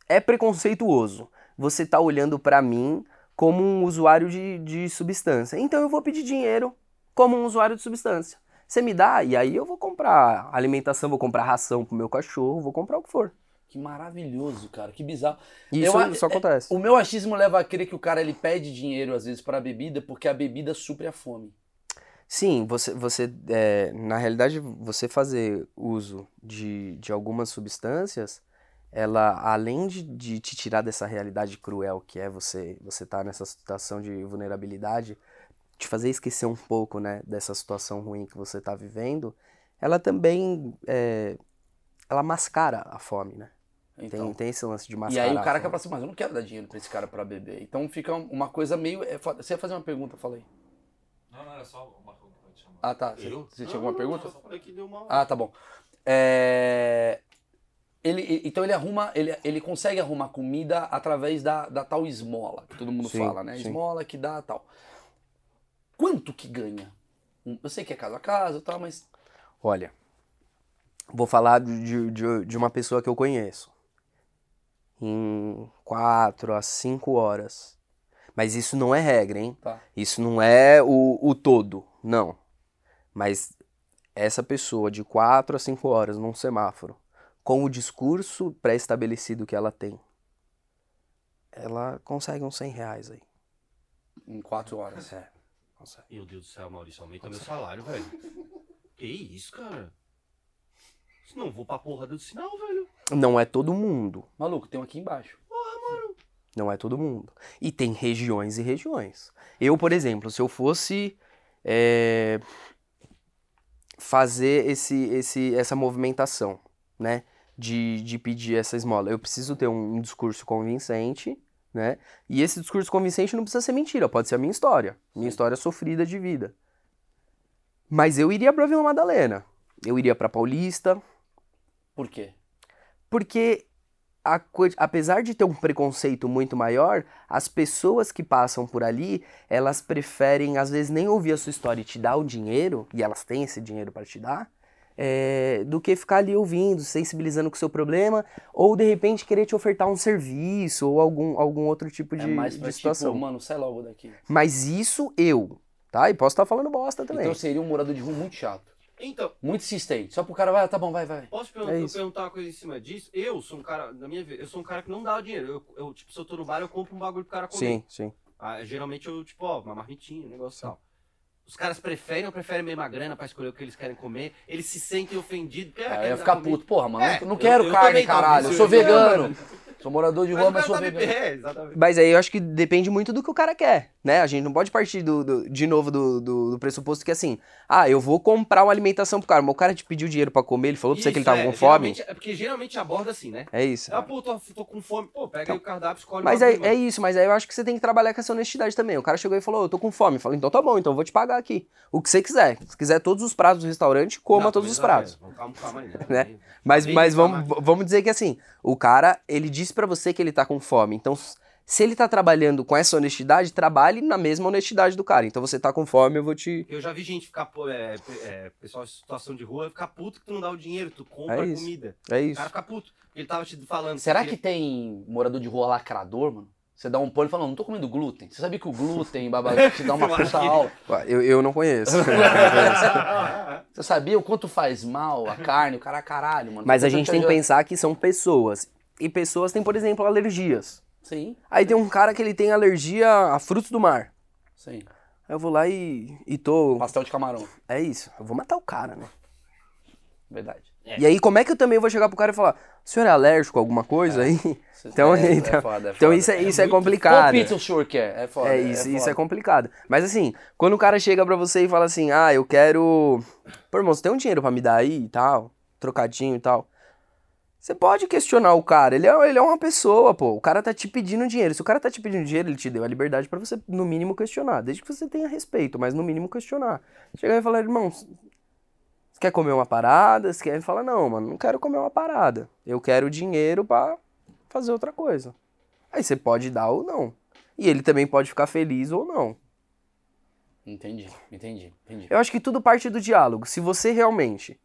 é preconceituoso. Você tá olhando pra mim como um usuário de, de substância. Então eu vou pedir dinheiro como um usuário de substância. Você me dá, e aí eu vou comprar alimentação, vou comprar ração pro meu cachorro, vou comprar o que for. Que maravilhoso, cara, que bizarro. E Eu isso, a- isso acontece. O meu achismo leva a crer que o cara ele pede dinheiro às vezes pra bebida porque a bebida supre a fome. Sim, você, você é, na realidade, você fazer uso de, de algumas substâncias, ela, além de, de te tirar dessa realidade cruel que é você você estar nessa situação de vulnerabilidade, te fazer esquecer um pouco, né, dessa situação ruim que você está vivendo, ela também, é, ela mascara a fome, né? Então, Tem, tem esse lance de e mascarar aí o cara quer falar assim, mas eu não quero dar dinheiro pra esse cara pra beber. Então fica uma coisa meio. é. Você ia fazer uma pergunta, falei. Não, não, era só o Marcão que pode chamar. Ah, tá. Você, Eu? você tinha alguma Não, pergunta? eu só falei que deu uma... Ah, tá bom. É, Ele, e- então ele arruma, ele, ele consegue arrumar comida através da, da tal esmola, que todo mundo Sim, fala, né? sim. Esmola que dá tal. Quanto que ganha? Um- Eu sei que é casa a casa e tal, mas. Olha, vou falar de, de, de uma pessoa que eu conheço. Em 4 a 5 horas. Mas isso não é regra, hein? Tá. Isso não é o, o todo, não. Mas essa pessoa de 4 a 5 horas num semáforo, com o discurso pré-estabelecido que ela tem, ela consegue uns 100 reais aí. Em quatro horas. É, consegue. Meu Deus do céu, Maurício, aumenta meu salário, velho. Que isso, cara? Não vou pra porra do sinal, velho. Não é todo mundo. Maluco, tem um aqui embaixo. Não é todo mundo. E tem regiões e regiões. Eu, por exemplo, se eu fosse é, fazer esse, esse, essa movimentação, né? De, de pedir essa esmola, eu preciso ter um, um discurso convincente, né? E esse discurso convincente não precisa ser mentira, pode ser a minha história. Minha história sofrida de vida. Mas eu iria pra Vila Madalena. Eu iria pra Paulista, Por quê? porque a apesar de ter um preconceito muito maior, as pessoas que passam por ali, elas preferem às vezes nem ouvir a sua história e te dar o dinheiro, e elas têm esse dinheiro para te dar, é, do que ficar ali ouvindo, sensibilizando com o seu problema, ou de repente querer te ofertar um serviço ou algum, algum outro tipo de, é mais de pra situação. tipo, mano, sai logo daqui. Mas isso eu, tá? E posso estar falando bosta também. Então seria um morador de rua muito chato. Então, Muito insistente. Só pro cara, vai, tá bom, vai, vai. posso É perguntar, isso. perguntar uma coisa em cima disso? Eu sou um cara, na minha vida, eu sou um cara que não dá dinheiro. Eu, eu, tipo, se eu tô no bar, eu compro um bagulho pro cara comer. sim, sim. Ah, geralmente eu, tipo, ó, uma marmitinha, um negócio e tal. Os caras preferem ou preferem mesmo a grana pra escolher o que eles querem comer? Eles se sentem ofendidos. porque, ah, Aí eu ia ficar comida. puto. Porra, mano, É, não- não eu- quero eu carne, caralho. Eu sou eu- vegano. Sou morador de Mas rua, mas cara sou vegano. É. Mas aí eu acho que depende muito do que o cara quer, né? A gente não pode partir do, do- de novo do, do, do pressuposto que assim, ah, eu vou comprar uma alimentação pro cara, mas o cara te pediu dinheiro pra comer, ele falou pra você que ele Isso, tava é, com fome. É porque geralmente aborda assim, né? É isso. Ah, pô, tô, tô com fome. Pô, pega aí o cardápio, escolhe Mas é, é isso, mas aí eu acho que você tem que trabalhar com essa honestidade também. O cara chegou e falou, eu tô com fome. Falei, então tá bom, então eu vou te pagar aqui. O que você quiser. Se quiser todos os pratos do restaurante, coma Não, todos os também pratos. calma aí, Né? Mas, mas reclamar vamos, vamos dizer que assim, o cara, ele disse pra você que ele tá com fome. Então, Se ele tá trabalhando com essa honestidade, trabalhe na mesma honestidade do cara. Então você tá com fome, eu vou te. Eu já vi gente ficar, pô, é, é, pessoal em situação de rua, ficar puto que tu não dá o dinheiro, tu compra É isso. comida. É O isso. cara fica puto. Ele tava te falando. Será que tem morador de rua lacrador, mano? Você dá um pão e fala, não, não tô comendo glúten. Você sabia que o glúten, babá, (laughs) te dá uma puta aula. Eu, (laughs) eu não conheço. Você sabia o quanto faz mal a carne, o cara caralho, mano. Mas a gente tem que pensar que são pessoas. E pessoas têm, por exemplo, alergias. Sim, Aí tem um cara que ele tem alergia a frutos do mar. sim. Aí eu vou lá e, e tô. Pastel de camarão, É isso. Eu vou matar o cara, né? verdade. É. E aí, como é que eu também vou chegar pro cara e falar: o senhor é alérgico a alguma coisa aí? (laughs) Então, é, então, é foda, é então isso é, isso é complicado. pizza o senhor quer? É foda. É isso, isso é complicado. Mas assim, quando o cara chega pra você e fala assim, ah, eu quero. Pô, irmão, você tem um dinheiro pra me dar aí e tal? Trocadinho e tal. Você pode questionar o cara, ele é, ele é uma pessoa, pô. O cara tá te pedindo dinheiro. Se o cara tá te pedindo dinheiro, ele te deu a liberdade pra você, no mínimo, questionar. Desde que você tenha respeito, mas no mínimo questionar. Chegar e falar, irmão, você quer comer uma parada? Você quer falar, não, mano, não quero comer uma parada. Eu quero dinheiro pra fazer outra coisa. Aí você pode dar ou não. E ele também pode ficar feliz ou não. Entendi, entendi, entendi. Eu acho que tudo parte do diálogo. Se você realmente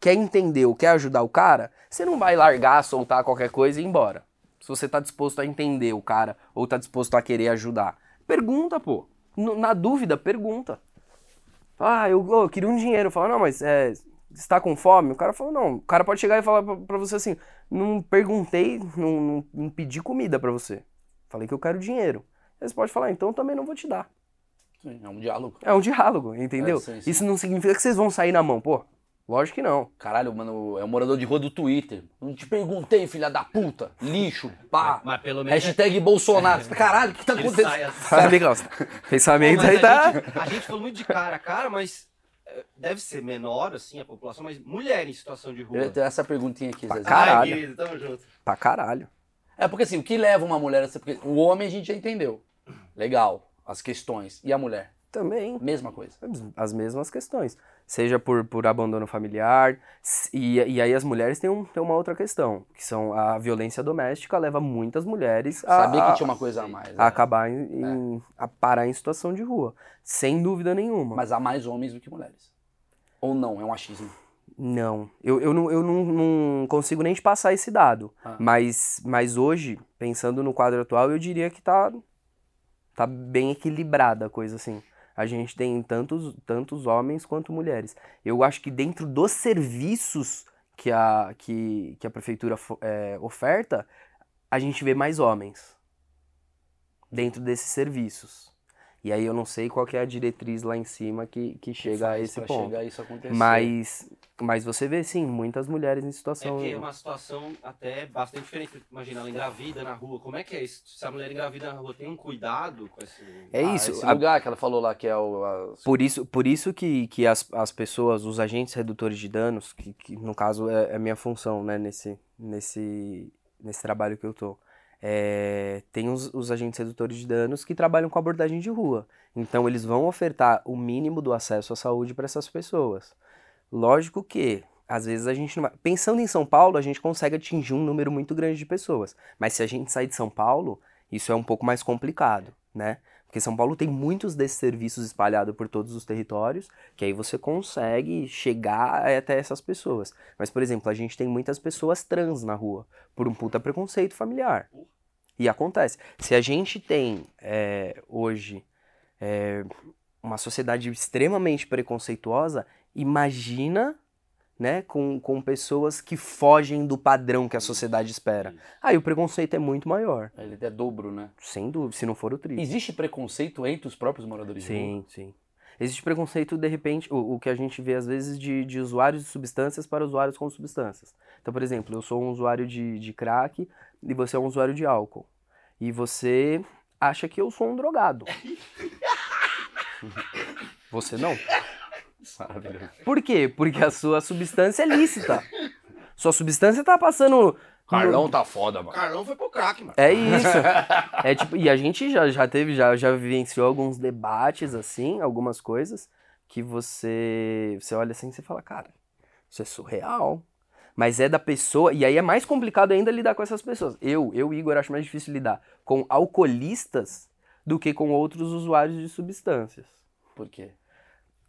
quer entender ou quer ajudar o cara, você não vai largar, soltar qualquer coisa e ir embora. Se você tá disposto a entender o cara ou tá disposto a querer ajudar, pergunta, pô. Na dúvida, pergunta. Ah, eu, eu queria um dinheiro. Fala, não, mas é, você tá com fome? O cara falou, não. O cara pode chegar e falar pra, pra você assim: não perguntei, não, não, não pedi comida pra você. Falei que eu quero dinheiro. Aí você pode falar, então eu também não vou te dar. Sim, é um diálogo. É um diálogo, entendeu? É, sim, sim. Isso não significa que vocês vão sair na mão, pô. Lógico que não. Caralho, mano, é um morador de rua do Twitter. Não te perguntei, filha da puta. Lixo, pá. Mas pelo menos. Hashtag Bolsonaro. (laughs) Caralho, o que tá ele acontecendo? sai assim. Fala, Miguel. Pensamento aí a tá. gente- a gente falou muito de cara a cara, mas é, deve ser menor, assim, a população, mas mulher em situação de rua. Eu ter essa perguntinha aqui, Zezé. caralho. Ai, querido, tamo junto. Pra caralho. É porque assim, o que leva uma mulher a ser. Porque o homem a gente já entendeu. Legal, as questões. E a mulher? Também. Mesma coisa. As mesmas questões. Seja por, por abandono familiar. E, e aí as mulheres têm, um, têm uma outra questão. Que são a violência doméstica leva muitas mulheres a, Sabia que tinha uma coisa a mais. a né? acabar em, em- a parar em situação de rua. Sem dúvida nenhuma. Mas há mais homens do que mulheres. Ou não, é um achismo. Não, eu, eu, não, eu não, não consigo nem te passar esse dado. Ah. Mas, mas hoje, pensando no quadro atual, eu diria que tá, tá bem equilibrada a coisa, assim. A gente tem tantos, tantos homens quanto mulheres. Eu acho que dentro dos serviços que a, que, que a prefeitura é, oferta, a gente vê mais homens dentro desses serviços. E aí eu não sei qual que é a diretriz lá em cima que, que chega a esse ponto. chegar a isso acontecer. Mas, mas você vê, sim, muitas mulheres em É situação. porque é uma situação até bastante diferente. Imagina, ela engravida na rua. Como é que é isso? Se a mulher engravida na rua, tem um cuidado com esse. É Ah, isso. Esse a- lugar que ela falou lá que é o. as- por isso, por isso que, que as, as pessoas, os agentes redutores de danos, que, que no caso é, é minha função, né, nesse, nesse, nesse trabalho que eu tô. É, tem os, os agentes redutores de danos que trabalham com abordagem de rua. Então, eles vão ofertar o mínimo do acesso à saúde para essas pessoas. Lógico que, às vezes, a gente não vai. Pensando em São Paulo, a gente consegue atingir um número muito grande de pessoas. Mas se a gente sair de São Paulo, isso é um pouco mais complicado, né? Porque São Paulo tem muitos desses serviços espalhados por todos os territórios, que aí você consegue chegar até essas pessoas. Mas, por exemplo, a gente tem muitas pessoas trans na rua, por um puta preconceito familiar. E acontece. Se a gente tem é, hoje é, uma sociedade extremamente preconceituosa, imagina né, com, com pessoas que fogem do padrão que a sociedade espera. Aí o preconceito é muito maior, Ele é dobro, né? sem dúvida, se não for o triplo. Existe preconceito entre os próprios moradores de rua? Sim, sim. Existe preconceito, de repente, o, o que a gente vê às vezes de, de usuários de substâncias para usuários com substâncias. Então, por exemplo, eu sou um usuário de, de crack e você é um usuário de álcool. E você acha que eu sou um drogado. (laughs) Você não. Maravilhoso. Por quê? Porque a sua substância é lícita. Sua substância tá passando. Carlão tá foda, mano. Carlão foi pro crack, mano. É isso. É tipo, e a gente já, já teve, já, já vivenciou alguns debates assim, algumas coisas, que você, você olha assim e você fala, cara, isso é surreal. Mas é da pessoa, e aí é mais complicado ainda lidar com essas pessoas. Eu, eu, Igor, acho mais difícil lidar com alcoolistas do que com outros usuários de substâncias. Por quê?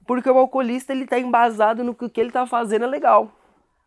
Porque o alcoolista, ele tá embasado no que o que ele tá fazendo é legal.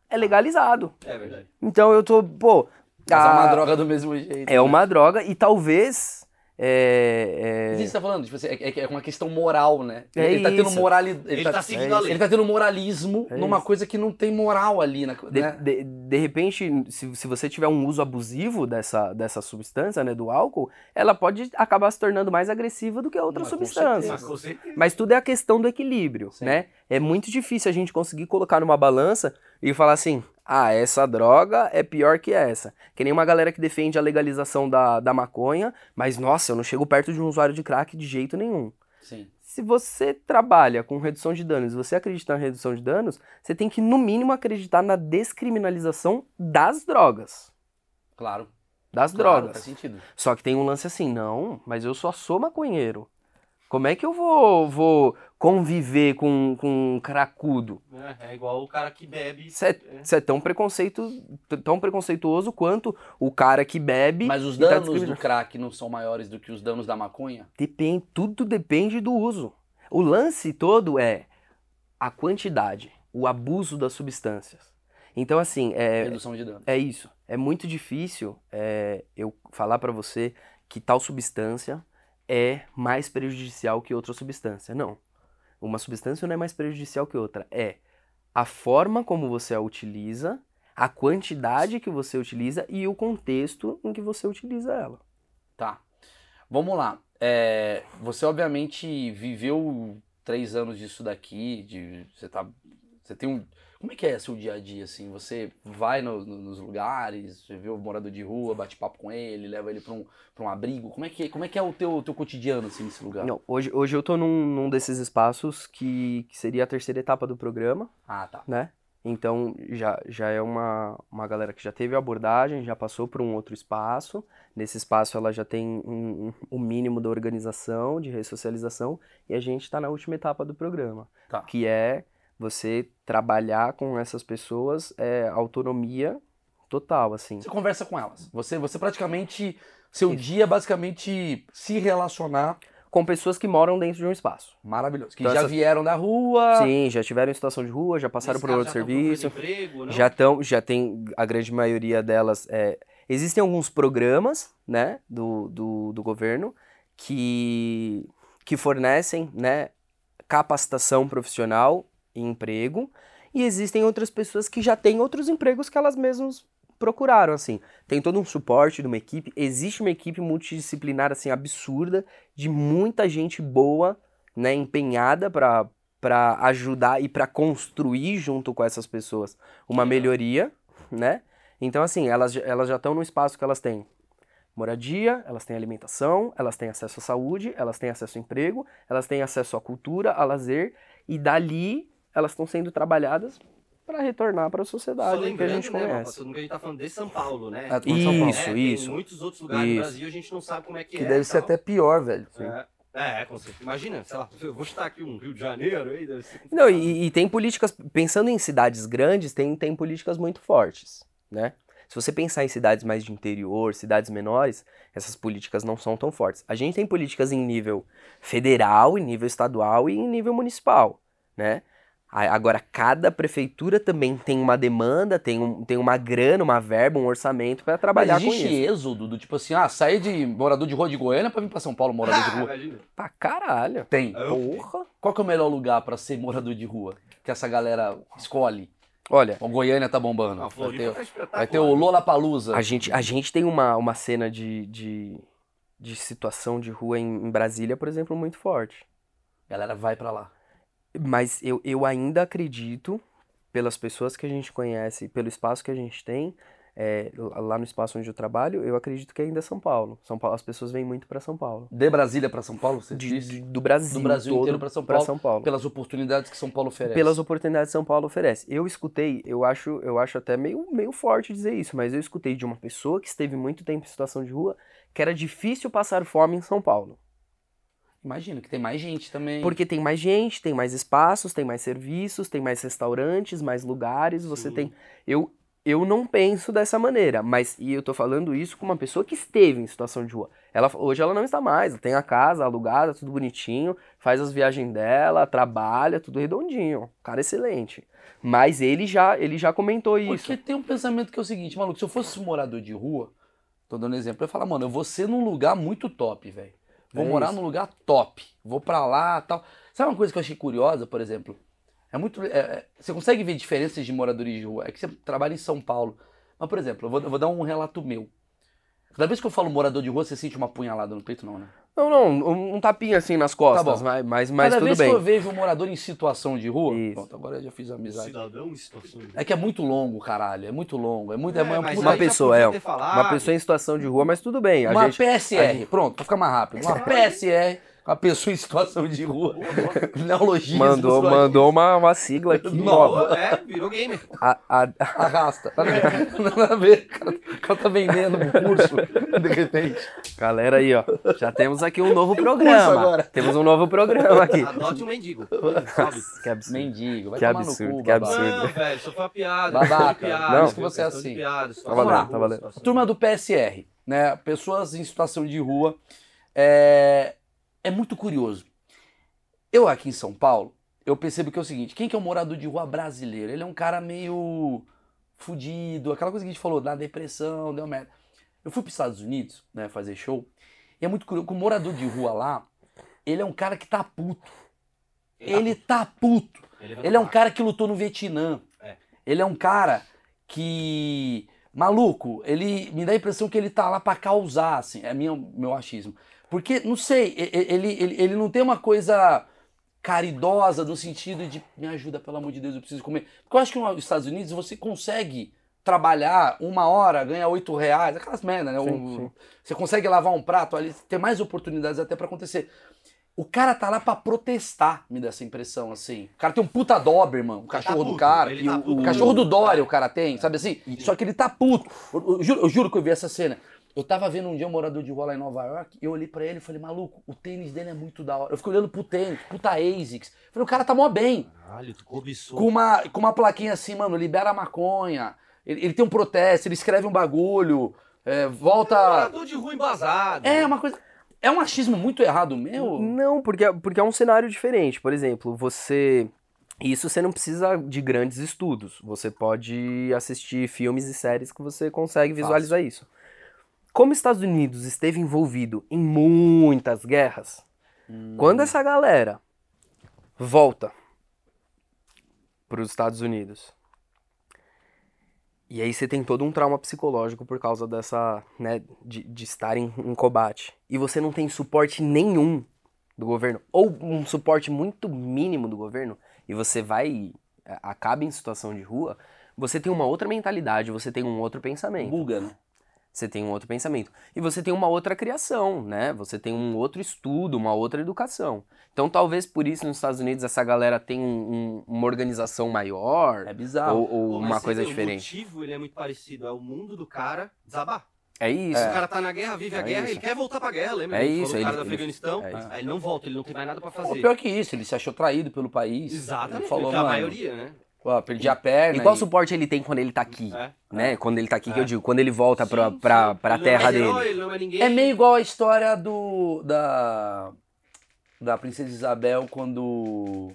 É legalizado. É verdade. Então eu tô, pô... Mas é uma a- droga do mesmo jeito. É uma droga e talvez... É, Mas é, isso que você tá falando, tipo, assim, é, é- é uma questão moral, né? É ele tá tendo isso. morali... Ele tá seguindo é a lei. Ele tá tendo moralismo É numa isso. coisa que não tem moral ali, na, De, né? de, de repente, se, se você tiver um uso abusivo dessa, dessa substância, né, do álcool, ela pode acabar se tornando mais agressiva do que outras Mas. Mas com certeza. Mas tudo é a questão do equilíbrio, Sim. né? É muito difícil a gente conseguir colocar numa balança e falar assim, ah, essa droga é pior que essa. Que nem uma galera que defende a legalização da, da maconha, mas nossa, eu não chego perto de um usuário de crack de jeito nenhum. Sim. Se você trabalha com redução de danos, você acredita na redução de danos, você tem que, no mínimo, acreditar na descriminalização das drogas. Claro. Das Claro, drogas. Faz sentido. Só que tem um lance assim, não, mas eu só sou maconheiro. Como é que eu vou, vou conviver com, com um cracudo? É, é igual o cara que bebe. Isso é, isso é tão, preconceito, tão preconceituoso quanto o cara que bebe. Mas os tá danos do discriminando. crack não são maiores do que os danos da maconha? Depende, tudo depende do uso. O lance todo é a quantidade, o abuso das substâncias. Então, assim, é, Redução de dano. é isso. É muito difícil é, eu falar pra você que tal substância é mais prejudicial que outra substância. Não. Uma substância não é mais prejudicial que outra. É a forma como você a utiliza, a quantidade que você utiliza e o contexto em que você utiliza ela. Tá. Vamos lá. É, você obviamente viveu três anos disso daqui, de você tá, você tem um, como é que é seu dia a dia assim? Você vai no- no- nos lugares, você vê o morador de rua, bate papo com ele, leva ele para um, pra um abrigo. Como é que como é que é o teu, teu cotidiano assim nesse lugar? Não, hoje, hoje eu tô num, num desses espaços que, que seria a terceira etapa do programa. Ah, tá. né? Então já, já é uma, uma galera que já teve abordagem, já passou por um outro espaço. Nesse espaço ela já tem um, um- o mínimo da organização, de ressocialização, e a gente está na última etapa do programa, Tá. que é você trabalhar com essas pessoas é, autonomia total, assim. Você conversa com elas. Você você praticamente seu Isso. dia é basicamente se relacionar Com pessoas que moram dentro de um espaço. maravilhoso, que Então já essas- vieram da rua. Sim, já tiveram em situação de rua, já passaram Nesse por outro serviço. Emprego? Já estão, já tem a grande maioria delas. é, existem alguns programas, né, do, do, do governo que, que fornecem, né, capacitação profissional e emprego. E existem outras pessoas que já têm outros empregos que elas mesmas procuraram, assim. Tem todo um suporte de uma equipe. Existe uma equipe multidisciplinar, assim, absurda, de muita gente boa, né, empenhada para para ajudar e para construir junto com essas pessoas uma melhoria, né? Então, assim, elas, elas já estão no espaço que elas têm moradia, elas têm alimentação, elas têm acesso à saúde, elas têm acesso ao emprego, elas têm acesso à cultura, a lazer, e dali elas estão sendo trabalhadas para retornar para a sociedade que a gente né, conhece. todo mundo que a gente tá falando de São Paulo, né? É, tô falando de São Paulo. Isso, É, tem isso. muitos outros lugares Isso. do Brasil, a gente não sabe como é que, Que é. deve e ser até pior, velho. É, é, com certeza. Imagina, sei lá, eu vou chutar aqui um Rio de Janeiro aí, deve ser Não, e, e tem políticas, pensando em cidades grandes, tem, tem políticas muito fortes, né? Se você pensar em cidades mais de interior, cidades menores, essas políticas não são tão fortes. A gente tem políticas em nível federal, em nível estadual e em nível municipal, né? Agora, cada prefeitura também tem uma demanda, tem, um, tem uma grana, uma verba, um orçamento para trabalhar Mas com existe isso. êxodo do tipo assim, ah, sair de morador de rua de Goiânia pra vir pra São Paulo morador de Ah, rua. Pra caralho. Tem. Porra. Qual que é o melhor lugar pra ser morador de rua? Que essa galera escolhe? Olha, O Goiânia tá bombando. Vai, Floripa ter, tá vai ter o Lollapalooza. A gente, a gente tem uma, uma cena de, de, de situação de rua em, em Brasília, por exemplo, muito forte. A galera vai pra lá. Mas eu, eu ainda acredito, pelas pessoas que a gente conhece, pelo espaço que a gente tem, é, lá no espaço onde eu trabalho, eu acredito que ainda é São Paulo. São Paulo as pessoas vêm muito para São Paulo. De Brasília pra São Paulo, você De- disse? de- do Brasil, Do Brasil todo inteiro pra São São Paulo. Pelas oportunidades que São Paulo oferece. Pelas oportunidades que São Paulo oferece. Eu escutei, eu acho, eu acho até meio, meio forte dizer isso, mas eu escutei de uma pessoa que esteve muito tempo em situação de rua que era difícil passar fome em São Paulo. Imagina que tem mais gente também. Porque tem mais gente, tem mais espaços, tem mais serviços, tem mais restaurantes, mais lugares. Você Sim. tem. Eu, eu não penso dessa maneira, mas e eu tô falando isso com uma pessoa que esteve em situação de rua. Ela hoje ela não está mais, ela tem a casa alugada, tudo bonitinho, faz as viagens dela, trabalha, tudo redondinho. Cara excelente. Mas ele já ele já comentou isso. Porque tem um pensamento que é o seguinte, maluco, se eu fosse morador de rua, tô dando exemplo, eu ia falar, mano, eu vou ser num lugar muito top, velho. Vou É morar isso. num lugar top. Vou pra lá tal. Sabe uma coisa que eu achei curiosa, por exemplo? É muito. é, é, você consegue ver diferenças de moradores de rua. É que você trabalha em São Paulo. Mas, por exemplo, eu vou, eu vou dar um relato meu. Cada vez que eu falo morador de rua, você sente uma punhalada no peito, não, né? Não, não, um, tapinha assim nas costas, Tá bom. mas, mas, mas Cada tudo vez bem. que eu vejo um morador em situação de rua. Isso. Pronto, agora eu já fiz amizade. Cidadão em situação de... É que é muito longo, caralho. É muito longo. É muito. É, É, uma, Uma pessoa, é. Uma pessoa em situação de rua, mas tudo bem. A uma gente, PSR. a gente- Pronto, pra ficar mais rápido. Uma PSR, uma pessoa em situação de rua. (laughs) Neologismo. mandou, mandou uma, uma sigla aqui. Não. nova. É, virou gamer. A, a, Arrasta. (laughs) Nada a ver. O cara, tá vendendo um curso, de repente. galera aí, ó. Já temos aqui um novo programa. agora. Temos um novo programa aqui. Adote um mendigo. Sabe? Que absurdo. Mendigo, vai Que tomar absurdo, no cu, que babaca. absurdo. Não, velho, só foi uma piada. Babaca. piada, Não. Isso que você é assim. Piada, Tá valendo, tá valendo. Turma do PSR, né? Pessoas em situação de rua. É, é muito curioso. Eu aqui em São Paulo, eu percebo que é o seguinte: quem que é um morador de rua brasileiro? Ele é um cara meio fudido, aquela coisa que a gente falou, da depressão, deu merda. Eu fui para os Estados Unidos, né, fazer show, e é muito curioso, que o morador de rua lá, ele é um cara que tá puto. Ele tá puto. Ele é um cara que lutou no Vietnã. É. Ele é um cara que. Maluco, ele me dá a impressão que ele tá lá pra causar, assim. É minha, meu achismo. Porque, não sei, ele, ele, ele não tem uma coisa caridosa no sentido de me ajuda, pelo amor de Deus, eu preciso comer. Porque eu acho que nos Estados Unidos você consegue trabalhar uma hora, ganhar oito reais, aquelas merda, né? Sim, O- sim. Você consegue lavar um prato ali, tem mais oportunidades até pra acontecer. O cara tá lá pra protestar, me dá essa impressão, assim. O cara tem um puta Doberman, o cachorro do puto, cara. ele e tá o, o cachorro do Dória o cara tem, sabe assim? Só que ele tá puto. Eu, eu juro, eu juro que eu vi essa cena. Eu tava vendo um dia um morador de rua lá em Nova York, eu olhei pra ele e falei, maluco, o tênis dele é muito da hora. Eu fiquei olhando pro tênis, puta ASICS. Falei, o cara tá mó bem. Caralho, tu cobiçou. Com uma, com uma plaquinha assim, mano, libera a maconha. Ele, ele tem um protesto, ele escreve um bagulho, é, volta... Morador de rua embasado. É uma coisa... É um achismo muito errado meu? Não, porque, porque é um cenário diferente. Por exemplo, você. Isso você não precisa de grandes estudos. Você pode assistir filmes e séries que você consegue visualizar isso. Como os Estados Unidos esteve envolvido em muitas guerras, quando essa galera volta para os Estados Unidos, e aí você tem todo um trauma psicológico por causa dessa, né, de, de estar em, em combate. E você não tem suporte nenhum do governo, ou um suporte muito mínimo do governo, e você vai, acaba em situação de rua, você tem uma outra mentalidade, você tem um outro pensamento. Buga, né? Você tem um outro pensamento. E você tem uma outra criação, né? Você tem um outro estudo, uma outra educação. Então, talvez por isso nos Estados Unidos essa galera tem um- um- uma organização maior, É bizarro. ou, ou Pô, uma coisa diferente. O motivo ele é muito parecido. É o mundo do cara desabar. É isso. O cara tá na guerra, vive a É guerra, isso. ele quer voltar pra guerra, lembra? É A gente isso, falou do cara ele- do ele- Afeganistão. é isso. Aí ele não volta, ele não tem mais nada pra Pô, fazer. pior que isso, ele se achou traído pelo país. Exatamente, Ele falou, que é a maioria, né? Pô, perdi a perna. E qual e- suporte ele tem quando ele tá aqui? É. Né? Quando ele tá aqui, que É. eu digo, quando ele volta pra, Sim, pra, sim. pra Ele é terra mais dele. herói, é meio É meio igual a história do da da princesa Isabel quando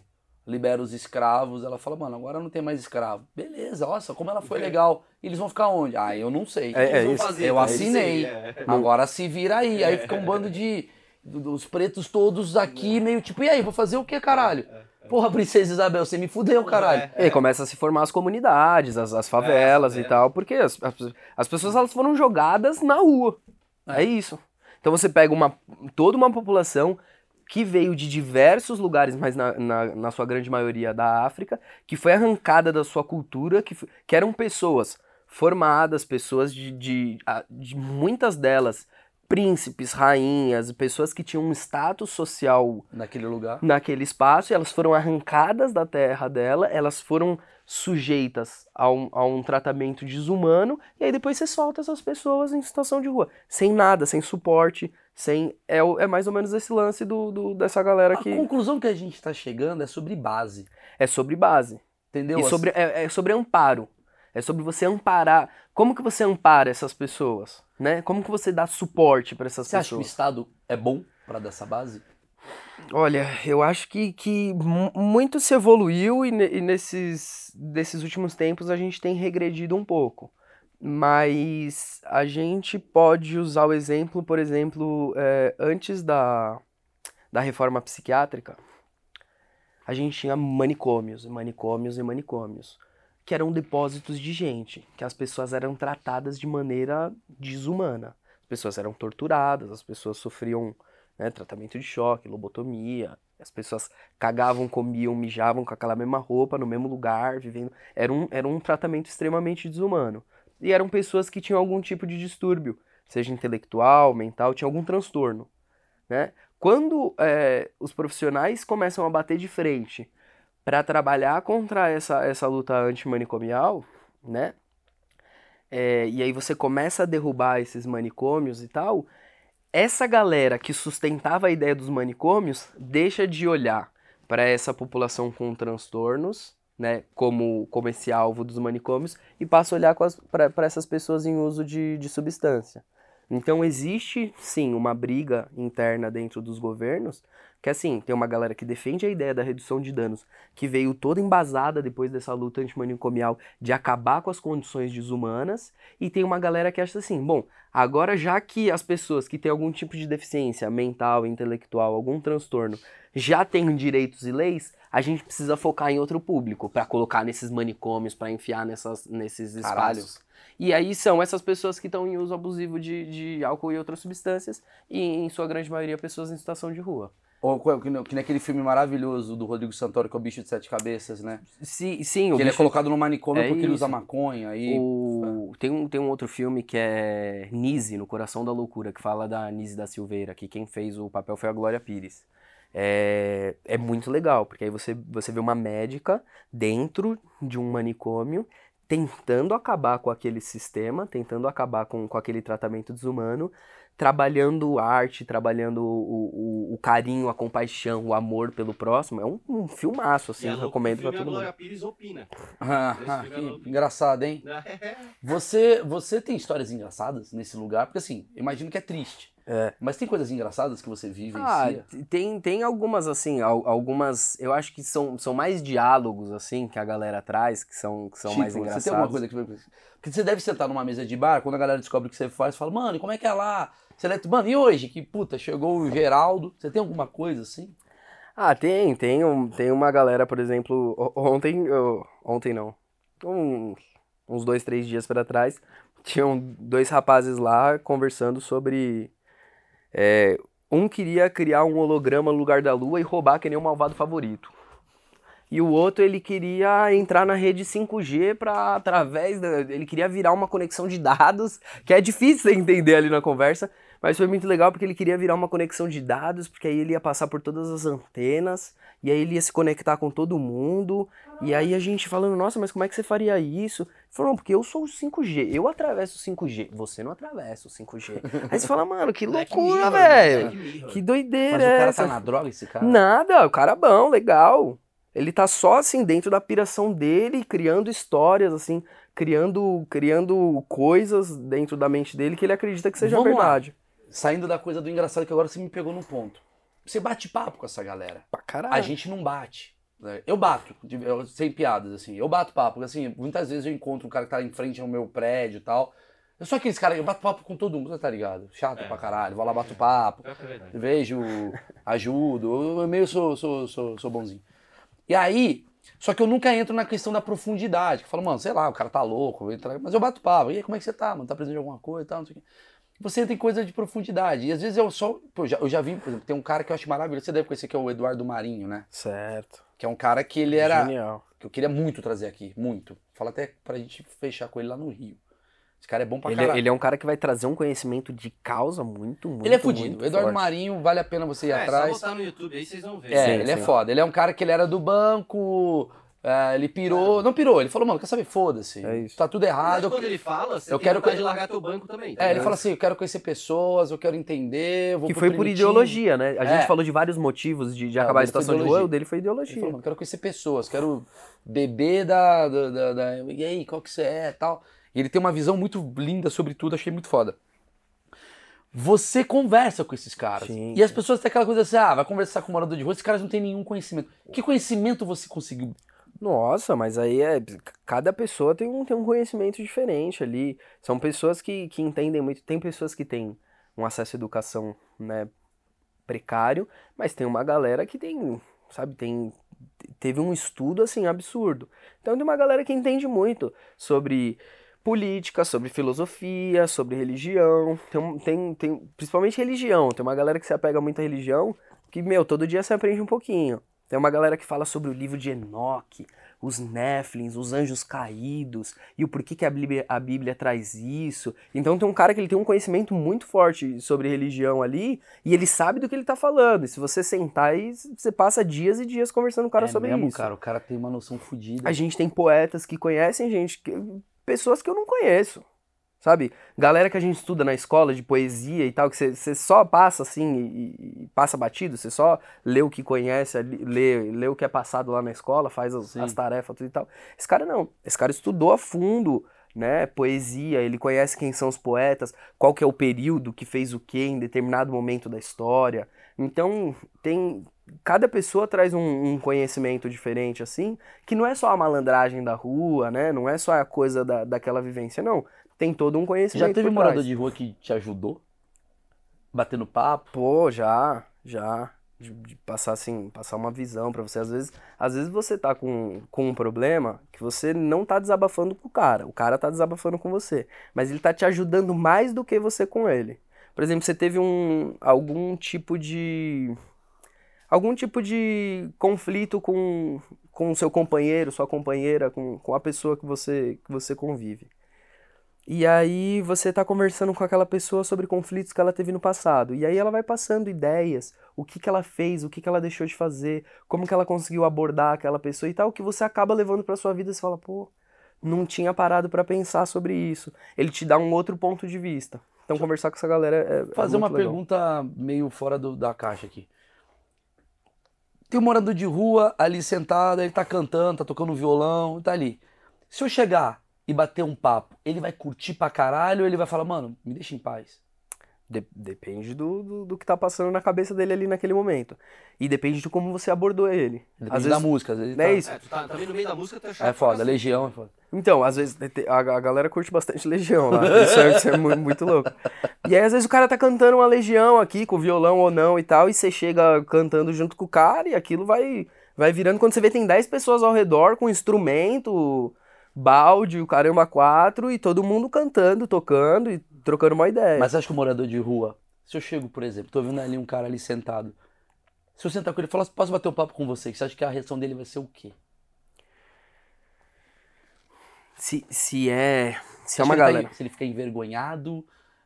libera os escravos, ela fala, mano, agora não tem mais escravo. Beleza, nossa, como ela foi legal. E eles vão ficar onde? Ah, eu não sei. É, é fazer, Eu assinei. Aí, é. Agora se vira aí. Aí fica um bando de do- dos pretos todos aqui, meio tipo, e aí, vou fazer o que, caralho? Porra, princesa Isabel, você me fudeu, caralho. E aí começa a se formar as comunidades, as, as favelas É, e tal, porque as, as, as pessoas elas foram jogadas na rua. É. isso. Então você pega uma, toda uma população que veio de diversos lugares, mas na, na, na sua grande maioria da África, que foi arrancada da sua cultura, que, que eram pessoas formadas, pessoas de, de, de muitas delas, príncipes, rainhas, pessoas que tinham um status social Naquele lugar. naquele espaço, e elas foram arrancadas da terra dela, elas foram sujeitas a um, a um tratamento desumano, e aí depois você solta essas pessoas em situação de rua, sem nada, sem suporte, sem. É, é mais ou menos esse lance do, do- dessa galera A que conclusão que a gente tá chegando é sobre base. é sobre base. Entendeu? E sobre, é, é sobre amparo. É sobre você amparar. Como que você ampara essas pessoas, né? Como que você dá suporte para essas Você acha que o pessoas? Estado é bom pra dar essa base? Olha, eu acho que, que mu- muito se evoluiu e, e nesses, desses últimos tempos a gente tem regredido um pouco. Mas a gente pode usar o exemplo, por exemplo, eh, antes da, da reforma psiquiátrica, a gente tinha manicômios, manicômios e manicômios, que eram depósitos de gente, que as pessoas eram tratadas de maneira desumana. As pessoas eram torturadas, as pessoas sofriam né, tratamento de choque, lobotomia. As pessoas cagavam, comiam, mijavam com aquela mesma roupa, no mesmo lugar, vivendo. Era um, era um tratamento extremamente desumano. E eram pessoas que tinham algum tipo de distúrbio, seja intelectual, mental, tinha algum transtorno. Né? Quando eh, os profissionais começam a bater de frente para trabalhar contra essa, essa luta antimanicomial, né? É, e aí você começa a derrubar esses manicômios e tal, essa galera que sustentava a ideia dos manicômios deixa de olhar para essa população com transtornos, né, como, como esse alvo dos manicômios, e passa a olhar para essas pessoas em uso de, de substância. Então existe sim uma briga interna dentro dos governos, que assim, tem uma galera que defende a ideia da redução de danos, que veio toda embasada depois dessa luta antimanicomial de acabar com as condições desumanas, e tem uma galera que acha assim, bom, agora já que as pessoas que têm algum tipo de deficiência mental, intelectual, algum transtorno, já têm direitos e leis, a gente precisa focar em outro público, para colocar nesses manicômios, para enfiar nessas, nesses Caralho. E aí são essas pessoas que estão em uso abusivo de, de álcool e outras substâncias, e em sua grande maioria pessoas em situação de rua. Ou que, nem- que nem aquele filme maravilhoso do Rodrigo Santoro, que é o Bicho de Sete Cabeças, né? Sim, sim o que ele é colocado no manicômio é porque ele usa isso. maconha aí. o- tem, um, tem um outro filme que é Nise, No Coração da Loucura, que fala da Nise da Silveira, que quem fez o papel foi a Glória Pires. É, é muito legal, porque aí você, você vê uma médica dentro de um manicômio tentando acabar com aquele sistema, tentando acabar com, com aquele tratamento desumano, trabalhando arte, trabalhando o, o, o carinho, a compaixão, o amor pelo próximo. É um, um filmaço, assim, eu recomendo do pra todo a Glória mundo. Pires opina. Ah, ah, é que engraçado, hein? Você, você tem histórias engraçadas nesse lugar? Porque assim, eu imagino que é triste. É. Mas tem coisas engraçadas que você vive Ah, tem, tem algumas, assim, al- algumas, eu acho que são, são mais diálogos, assim, que a galera traz, que são, que são mais Tipo, engraçados. Você tem alguma coisa que. Porque você deve sentar numa mesa de bar, quando a galera descobre o que você faz, fala, mano, e como é que é lá? Você deve... Mano, e hoje? Que puta, chegou o Geraldo. Você tem alguma coisa assim? Ah, tem, tem, um, tem uma galera, por exemplo, ontem, eu- ontem não, uns, uns dois, três dias pra trás, tinham dois rapazes lá conversando sobre, é, um queria criar um holograma no lugar da lua e roubar que nem o malvado favorito. E o outro, ele queria entrar na rede 5G para através da, ele queria virar uma conexão de dados, que é difícil entender ali na conversa, mas foi muito legal porque ele queria virar uma conexão de dados, porque aí ele ia passar por todas as antenas, e aí ele ia se conectar com todo mundo. E aí a gente falando, nossa, mas como é que você faria isso? Ele falou, não, porque eu sou o 5G, eu atravesso o 5G, você não atravessa o 5G. Aí você fala, mano, que (laughs) loucura, Mirror, velho. Que doideira Mas o cara essa? tá na droga, esse cara? Nada, o cara é bom, legal. Ele tá só assim dentro da piração dele, criando histórias assim, criando criando coisas dentro da mente dele que ele acredita que seja Vamos lá. Saindo da coisa do engraçado, que agora você me pegou num ponto. Você bate papo com essa galera. Pra caralho. A gente não bate. né? Eu bato, eu- sem piadas, assim. Eu bato papo, porque assim, muitas vezes eu encontro um cara que tá em frente ao meu prédio e tal. Eu sou aqueles caras, eu bato papo com todo mundo, tá ligado? Chato É. pra caralho, vou lá, bato papo. É verdade. vejo, (laughs) ajudo, eu meio sou, sou, sou, sou bonzinho. E aí, só que eu nunca entro na questão da profundidade, que eu falo, mano, sei lá, o cara tá louco, mas eu bato papo, e aí, como é que você tá, mano, tá precisando de alguma coisa e tal, não sei o quê. Você tem coisa de profundidade, e às vezes eu só, pô, eu já, eu já vi, por exemplo, tem um cara que eu acho maravilhoso, você deve conhecer, que é o Eduardo Marinho, né? Certo. Que é um cara que ele era, Genial. que eu queria muito trazer aqui, muito. Fala até pra gente fechar com ele lá no Rio. Esse cara é bom pra Ele, caralho. ele é um cara que vai trazer um conhecimento de causa muito, muito Ele é fudido. Eduardo forte. Marinho, vale a pena você ir É, só atrás. botar no YouTube aí vocês vão ver. É, Sim, ele é sim. foda. Ele é um cara que ele era do banco, É, ele pirou. Não pirou, ele falou, mano, quer saber? Foda-se. É isso. Tá tudo Mas errado. quando ele fala, você eu tem quero que- de largar teu banco também. tá É, ele fala assim, eu quero conhecer pessoas, eu quero entender, eu vou Que foi por ideologia, né? A gente É. falou de vários motivos de, de É, acabar a situação de ideologia. rua, o dele foi Ele falou, ideologia. mano, quero conhecer pessoas, quero beber da, da, da- da- E aí, qual que você é tal. E ele tem uma visão muito linda sobre tudo, achei muito foda. Você conversa com esses caras. Sim, e as sim. pessoas têm aquela coisa assim, ah, vai conversar com o morador de rua, esses caras não têm nenhum conhecimento. Que conhecimento você conseguiu? Nossa, mas aí é. Cada pessoa tem um, tem um conhecimento diferente ali. São pessoas que, que entendem muito. Tem pessoas que têm um acesso à educação, né, precário, mas tem uma galera que tem, sabe, tem. Teve um estudo assim absurdo. Então tem uma galera que entende muito sobre política, sobre filosofia, sobre religião. Tem, tem, tem principalmente religião. Tem uma galera que se apega muito à religião que, meu, todo dia você aprende um pouquinho. Tem uma galera que fala sobre o livro de Enoque, os Néflins, os anjos caídos, e o porquê que a Bíblia, a Bíblia traz isso. Então tem um cara que ele tem um conhecimento muito forte sobre religião ali, e ele sabe do que ele tá falando. E se você sentar aí, você passa dias e dias conversando com o cara é sobre mesmo, isso. cara, o cara tem uma noção fodida. A gente tem poetas que conhecem gente, que- pessoas que eu não conheço. Sabe? Galera que a gente estuda na escola de poesia e tal, que você- só passa assim e, e passa batido, você só lê o que conhece, lê, lê o que é passado lá na escola, faz as, as tarefas tudo e tal. Esse cara não. Esse cara estudou a fundo, né? Poesia, ele conhece quem são os poetas, qual que é o período que fez o quê em determinado momento da história. Então, tem. Cada pessoa traz um, um conhecimento diferente, assim, que não é só a malandragem da rua, né? Não é só a coisa da, daquela vivência, não. Tem todo um conhecimento. já teve morador de rua que te ajudou? Batendo papo? Pô, já, já. De, de passar assim, passar uma visão pra você. Às vezes, às vezes você tá com, com um problema que você não tá desabafando com o cara. O cara tá desabafando com você. Mas ele tá te ajudando mais do que você com ele. Por exemplo, você teve um algum tipo de algum tipo de conflito com com o seu companheiro, sua companheira, com, com a pessoa que você que você convive. E aí você tá conversando com aquela pessoa sobre conflitos que ela teve no passado. E aí ela vai passando ideias, o que que ela fez, o que que ela deixou de fazer, como que ela conseguiu abordar aquela pessoa e tal, que você acaba levando pra sua vida e você fala, pô, não tinha parado pra pensar sobre isso. Ele te dá um outro ponto de vista. Então conversar com essa galera é, é fazer muito uma legal. pergunta meio fora do- da caixa aqui. Tem um morador de rua ali sentado, ele tá cantando, tá tocando violão, tá ali. Se eu chegar e bater um papo, ele vai curtir pra caralho ou ele vai falar, mano, me deixa em paz? De- depende do, do, do que tá passando na cabeça dele ali naquele momento. E depende de como você abordou ele. Depende Às da vezes, música, às vezes é tá- isso. É, tu tá, tá ali no meio da música, tu é chato É pra foda, cacete. Legião é foda. Então, às vezes a, a galera curte bastante Legião lá. Isso é, isso é mu- muito louco. E aí, às vezes, o cara tá cantando uma Legião aqui, com violão ou não e tal, e você chega cantando junto com o cara e aquilo vai, vai virando. Quando você vê, tem 10 pessoas ao redor com instrumento, balde, o caramba, quatro, e todo mundo cantando, tocando e trocando uma ideia. Mas acha que o morador de rua, se eu chego, por exemplo, tô vendo ali um cara ali sentado, se eu sentar com ele e falar, posso bater um papo com você, você acha que a reação dele vai ser o quê? Se, se é. Se é uma tá galera. en- se ele fica envergonhado,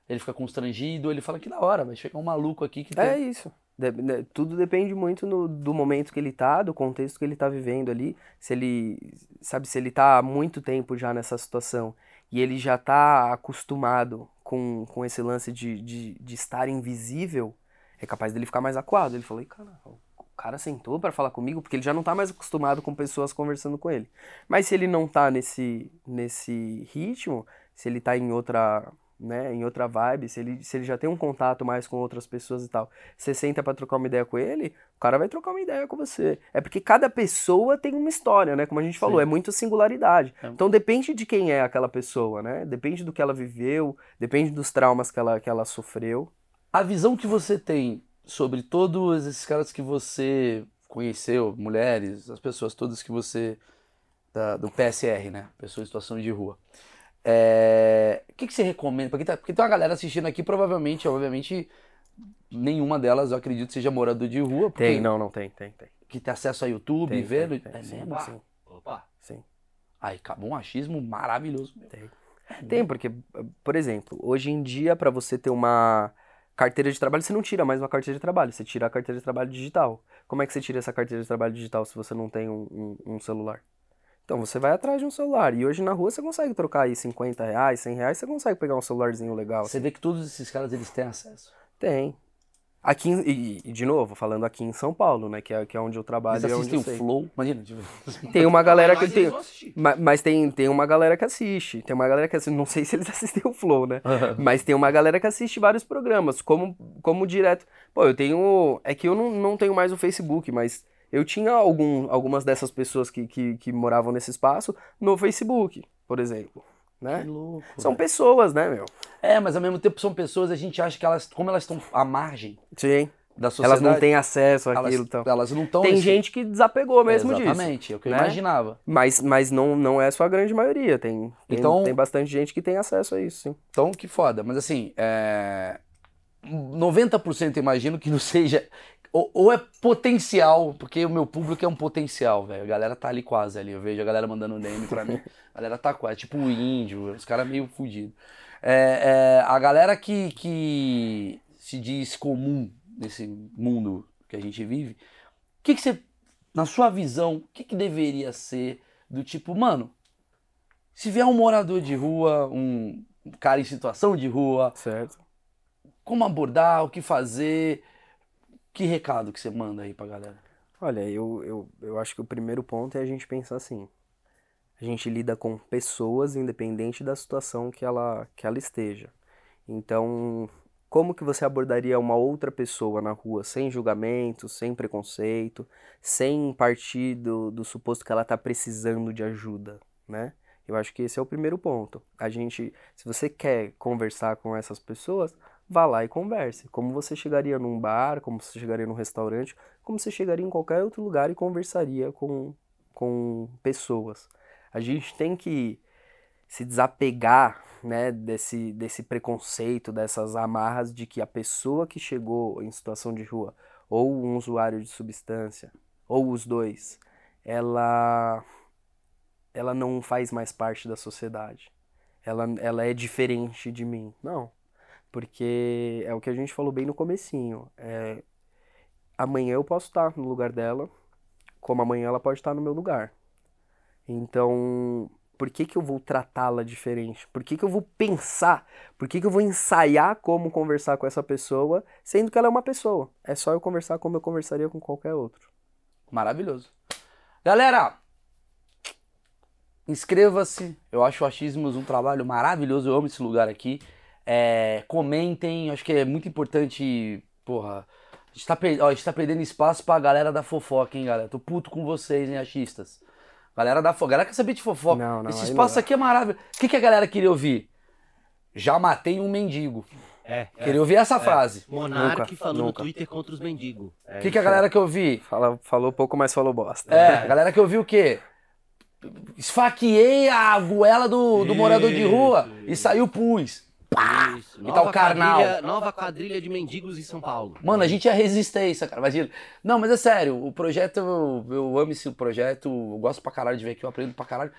ele fica constrangido, ele fala que da hora, vai chegar um maluco aqui que É tem... isso. De- tudo depende muito no- do momento que ele tá, do contexto que ele tá vivendo ali. Se ele, sabe, se ele tá há muito tempo já nessa situação e ele já tá acostumado com, com esse lance de, de, de estar invisível, é capaz dele ficar mais acuado. Ele falou, "Ih, cara, o cara sentou pra falar comigo porque ele já não tá mais acostumado com pessoas conversando com ele. Mas se ele não tá nesse, nesse ritmo, se ele tá em outra, né, em outra vibe, se ele, se ele já tem um contato mais com outras pessoas e tal, você senta pra trocar uma ideia com ele, o cara vai trocar uma ideia com você. É porque cada pessoa tem uma história, né? Como a gente falou, Sim. é muito singularidade. É. Então depende de quem é aquela pessoa, né? Depende do que ela viveu, depende dos traumas que ela, que ela sofreu. A visão que você tem sobre todos esses caras que você conheceu, mulheres, as pessoas todas que você. da- do PSR, né? Pessoas em situação de rua. É, O que, que você recomenda? Porque, tá- porque tem uma galera assistindo aqui, provavelmente, obviamente, nenhuma delas eu acredito seja morador de rua. Porque Tem, não, não tem, tem, tem. Que tem acesso a YouTube, Tem, vendo. tem, tem, é sim, mesmo? sim, Opa. sim. Aí acabou um achismo maravilhoso. meu. Tem. Tem, porque, por exemplo, hoje em dia, para você ter uma carteira de trabalho, você não tira mais uma carteira de trabalho, você tira a carteira de trabalho digital. Como é que você tira essa carteira de trabalho digital se você não tem um, um- um celular? Então você vai atrás de um celular. E hoje na rua você consegue trocar aí 50 reais, 100 reais, você consegue pegar um celularzinho legal. Você vê que todos esses caras eles têm acesso. Tem. Aqui, e, e, de novo, falando aqui em São Paulo, né? Que é, que é onde eu trabalho Eles e é onde o sei. Flow. Imagina, tipo, (laughs) Tem uma galera que Mas tem. eles vão assistir. Ma- Mas tem, tem uma galera que assiste. Tem uma galera que assiste. Não sei se eles (laughs) assistem o Flow, né? Mas tem uma galera que assiste vários programas, como, como direto. Pô, eu tenho. É que eu não, não tenho mais o Facebook, mas eu tinha algum, algumas dessas pessoas que, que, que moravam nesse espaço no Facebook, por exemplo. Né? que louco. São velho. pessoas, né, meu? É, mas ao mesmo tempo são pessoas, a gente acha que elas, como elas estão à margem Sim. da sociedade, Elas não têm acesso elas, àquilo. Então. elas não estão. Tem nesse- gente que desapegou mesmo disso. Exatamente, é o que eu né? imaginava. Mas, mas não, não é só a grande maioria. Tem, tem, Então- tem bastante gente que tem acesso a isso, sim. Então, que foda. Mas assim, é... 90% eu imagino que não seja. Ou, ou é potencial, porque o meu público é um potencial, velho. A galera tá ali quase ali. Eu vejo a galera mandando DM pra mim. A galera tá quase. Tipo o índio, os caras meio fudidos. É, é, a galera que, que se diz comum nesse mundo que a gente vive, o que, que você, na sua visão, o que, que deveria ser do tipo, mano, se vier um morador de rua, um cara em situação de rua, Certo. como abordar, o que fazer, que recado que você manda aí pra galera? Olha, eu, eu, eu acho que o primeiro ponto é a gente pensar assim. A gente lida com pessoas independente da situação que ela, que ela esteja. Então, como que você abordaria uma outra pessoa na rua sem julgamento, sem preconceito, sem partir do, do suposto que ela está precisando de ajuda, né? Eu acho que esse é o primeiro ponto. A gente, se você quer conversar com essas pessoas, vá lá e converse. Como você chegaria num bar, como você chegaria num restaurante, como você chegaria em qualquer outro lugar e conversaria com, com pessoas. A gente tem que se desapegar né, desse, desse preconceito, dessas amarras de que a pessoa que chegou em situação de rua, ou um usuário de substância, ou os dois, ela, ela não faz mais parte da sociedade. Ela, ela é diferente de mim. Não. Porque é o que a gente falou bem no comecinho. É, amanhã eu posso estar no lugar dela, como amanhã ela pode estar no meu lugar. Então, por que que eu vou tratá-la diferente? Por que que eu vou pensar? Por que que eu vou ensaiar como conversar com essa pessoa, sendo que ela é uma pessoa? É só eu conversar como eu conversaria com qualquer outro. Maravilhoso. Galera, inscreva-se. Eu acho o Achismos um trabalho maravilhoso. Eu amo esse lugar aqui. É, comentem. Acho que é muito importante. Porra. A gente, tá per- ó, a gente tá perdendo espaço pra galera da fofoca, hein, galera? Tô puto com vocês, hein, achistas. Galera da fofoca. Galera quer saber de fofoca. Não, não, Esse não espaço dá. aqui é maravilhoso. O que, que a galera queria ouvir? Já matei um mendigo. É. Queria ouvir essa frase. Monark Nunca, falou nunca. no Twitter contra os mendigos. É, O que, que a galera quer ouvir? Fala, falou pouco, mas falou bosta. É, a galera que ouviu o quê? Esfaqueei a goela do, do morador de rua e saiu pus. Isso. E tá o carnal. quadrilha- nova quadrilha de mendigos em São Paulo. Mano, a gente é resistência, cara. Imagina. Não, mas é sério, o projeto, eu, eu amo esse projeto, eu gosto pra caralho de ver aqui, eu aprendo pra caralho.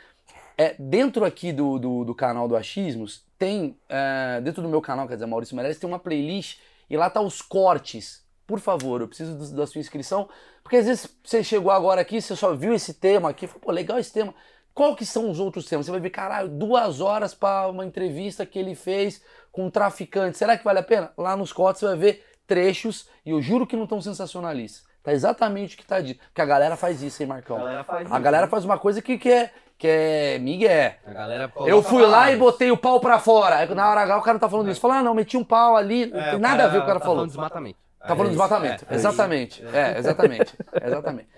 É, dentro aqui do, do, do canal do Achismos, tem, é, dentro do meu canal, quer dizer, Maurício Meirelles, tem uma playlist e lá tá os cortes. Por favor, eu preciso do- da sua inscrição, porque às vezes você chegou agora aqui, você só viu esse tema aqui, falou, pô, legal esse tema. Qual que são os outros temas? Você vai ver, caralho, duas horas pra uma entrevista que ele fez com um traficante. Será que vale a pena? Lá nos cortes você vai ver trechos e eu juro que não tão sensacionalistas. Tá exatamente o que tá dito. Porque a galera faz isso, hein, Marcão? A galera faz A isso, galera faz uma coisa que, que é, que é migué. A galera Eu fui lá e botei o pau pra fora. Na hora H o cara não tá falando isso. Fala, ah, não, meti um pau ali. Não É, tem nada a ver o que o cara Tá falou. falando de desmatamento. Tá falando isso, desmatamento. é, é exatamente. É, exatamente. (laughs) exatamente.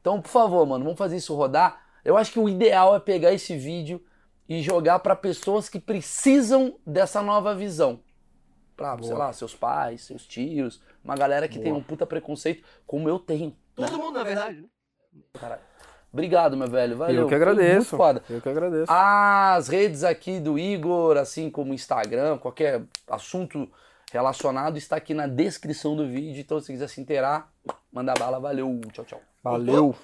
Então, por favor, mano, vamos fazer isso rodar. Eu acho que o ideal é pegar esse vídeo e jogar pra pessoas que precisam dessa nova visão. Pra, sei lá, seus pais, seus tios, uma galera que tem um puta preconceito, como eu tenho. Todo mundo, na verdade, né? Obrigado, meu velho. Valeu. Eu que agradeço. Muito foda. Eu que agradeço. As redes aqui do Igor, assim como Instagram, qualquer assunto relacionado, está aqui na descrição do vídeo. Então, se quiser se inteirar, manda bala. Valeu. Tchau, tchau. Valeu.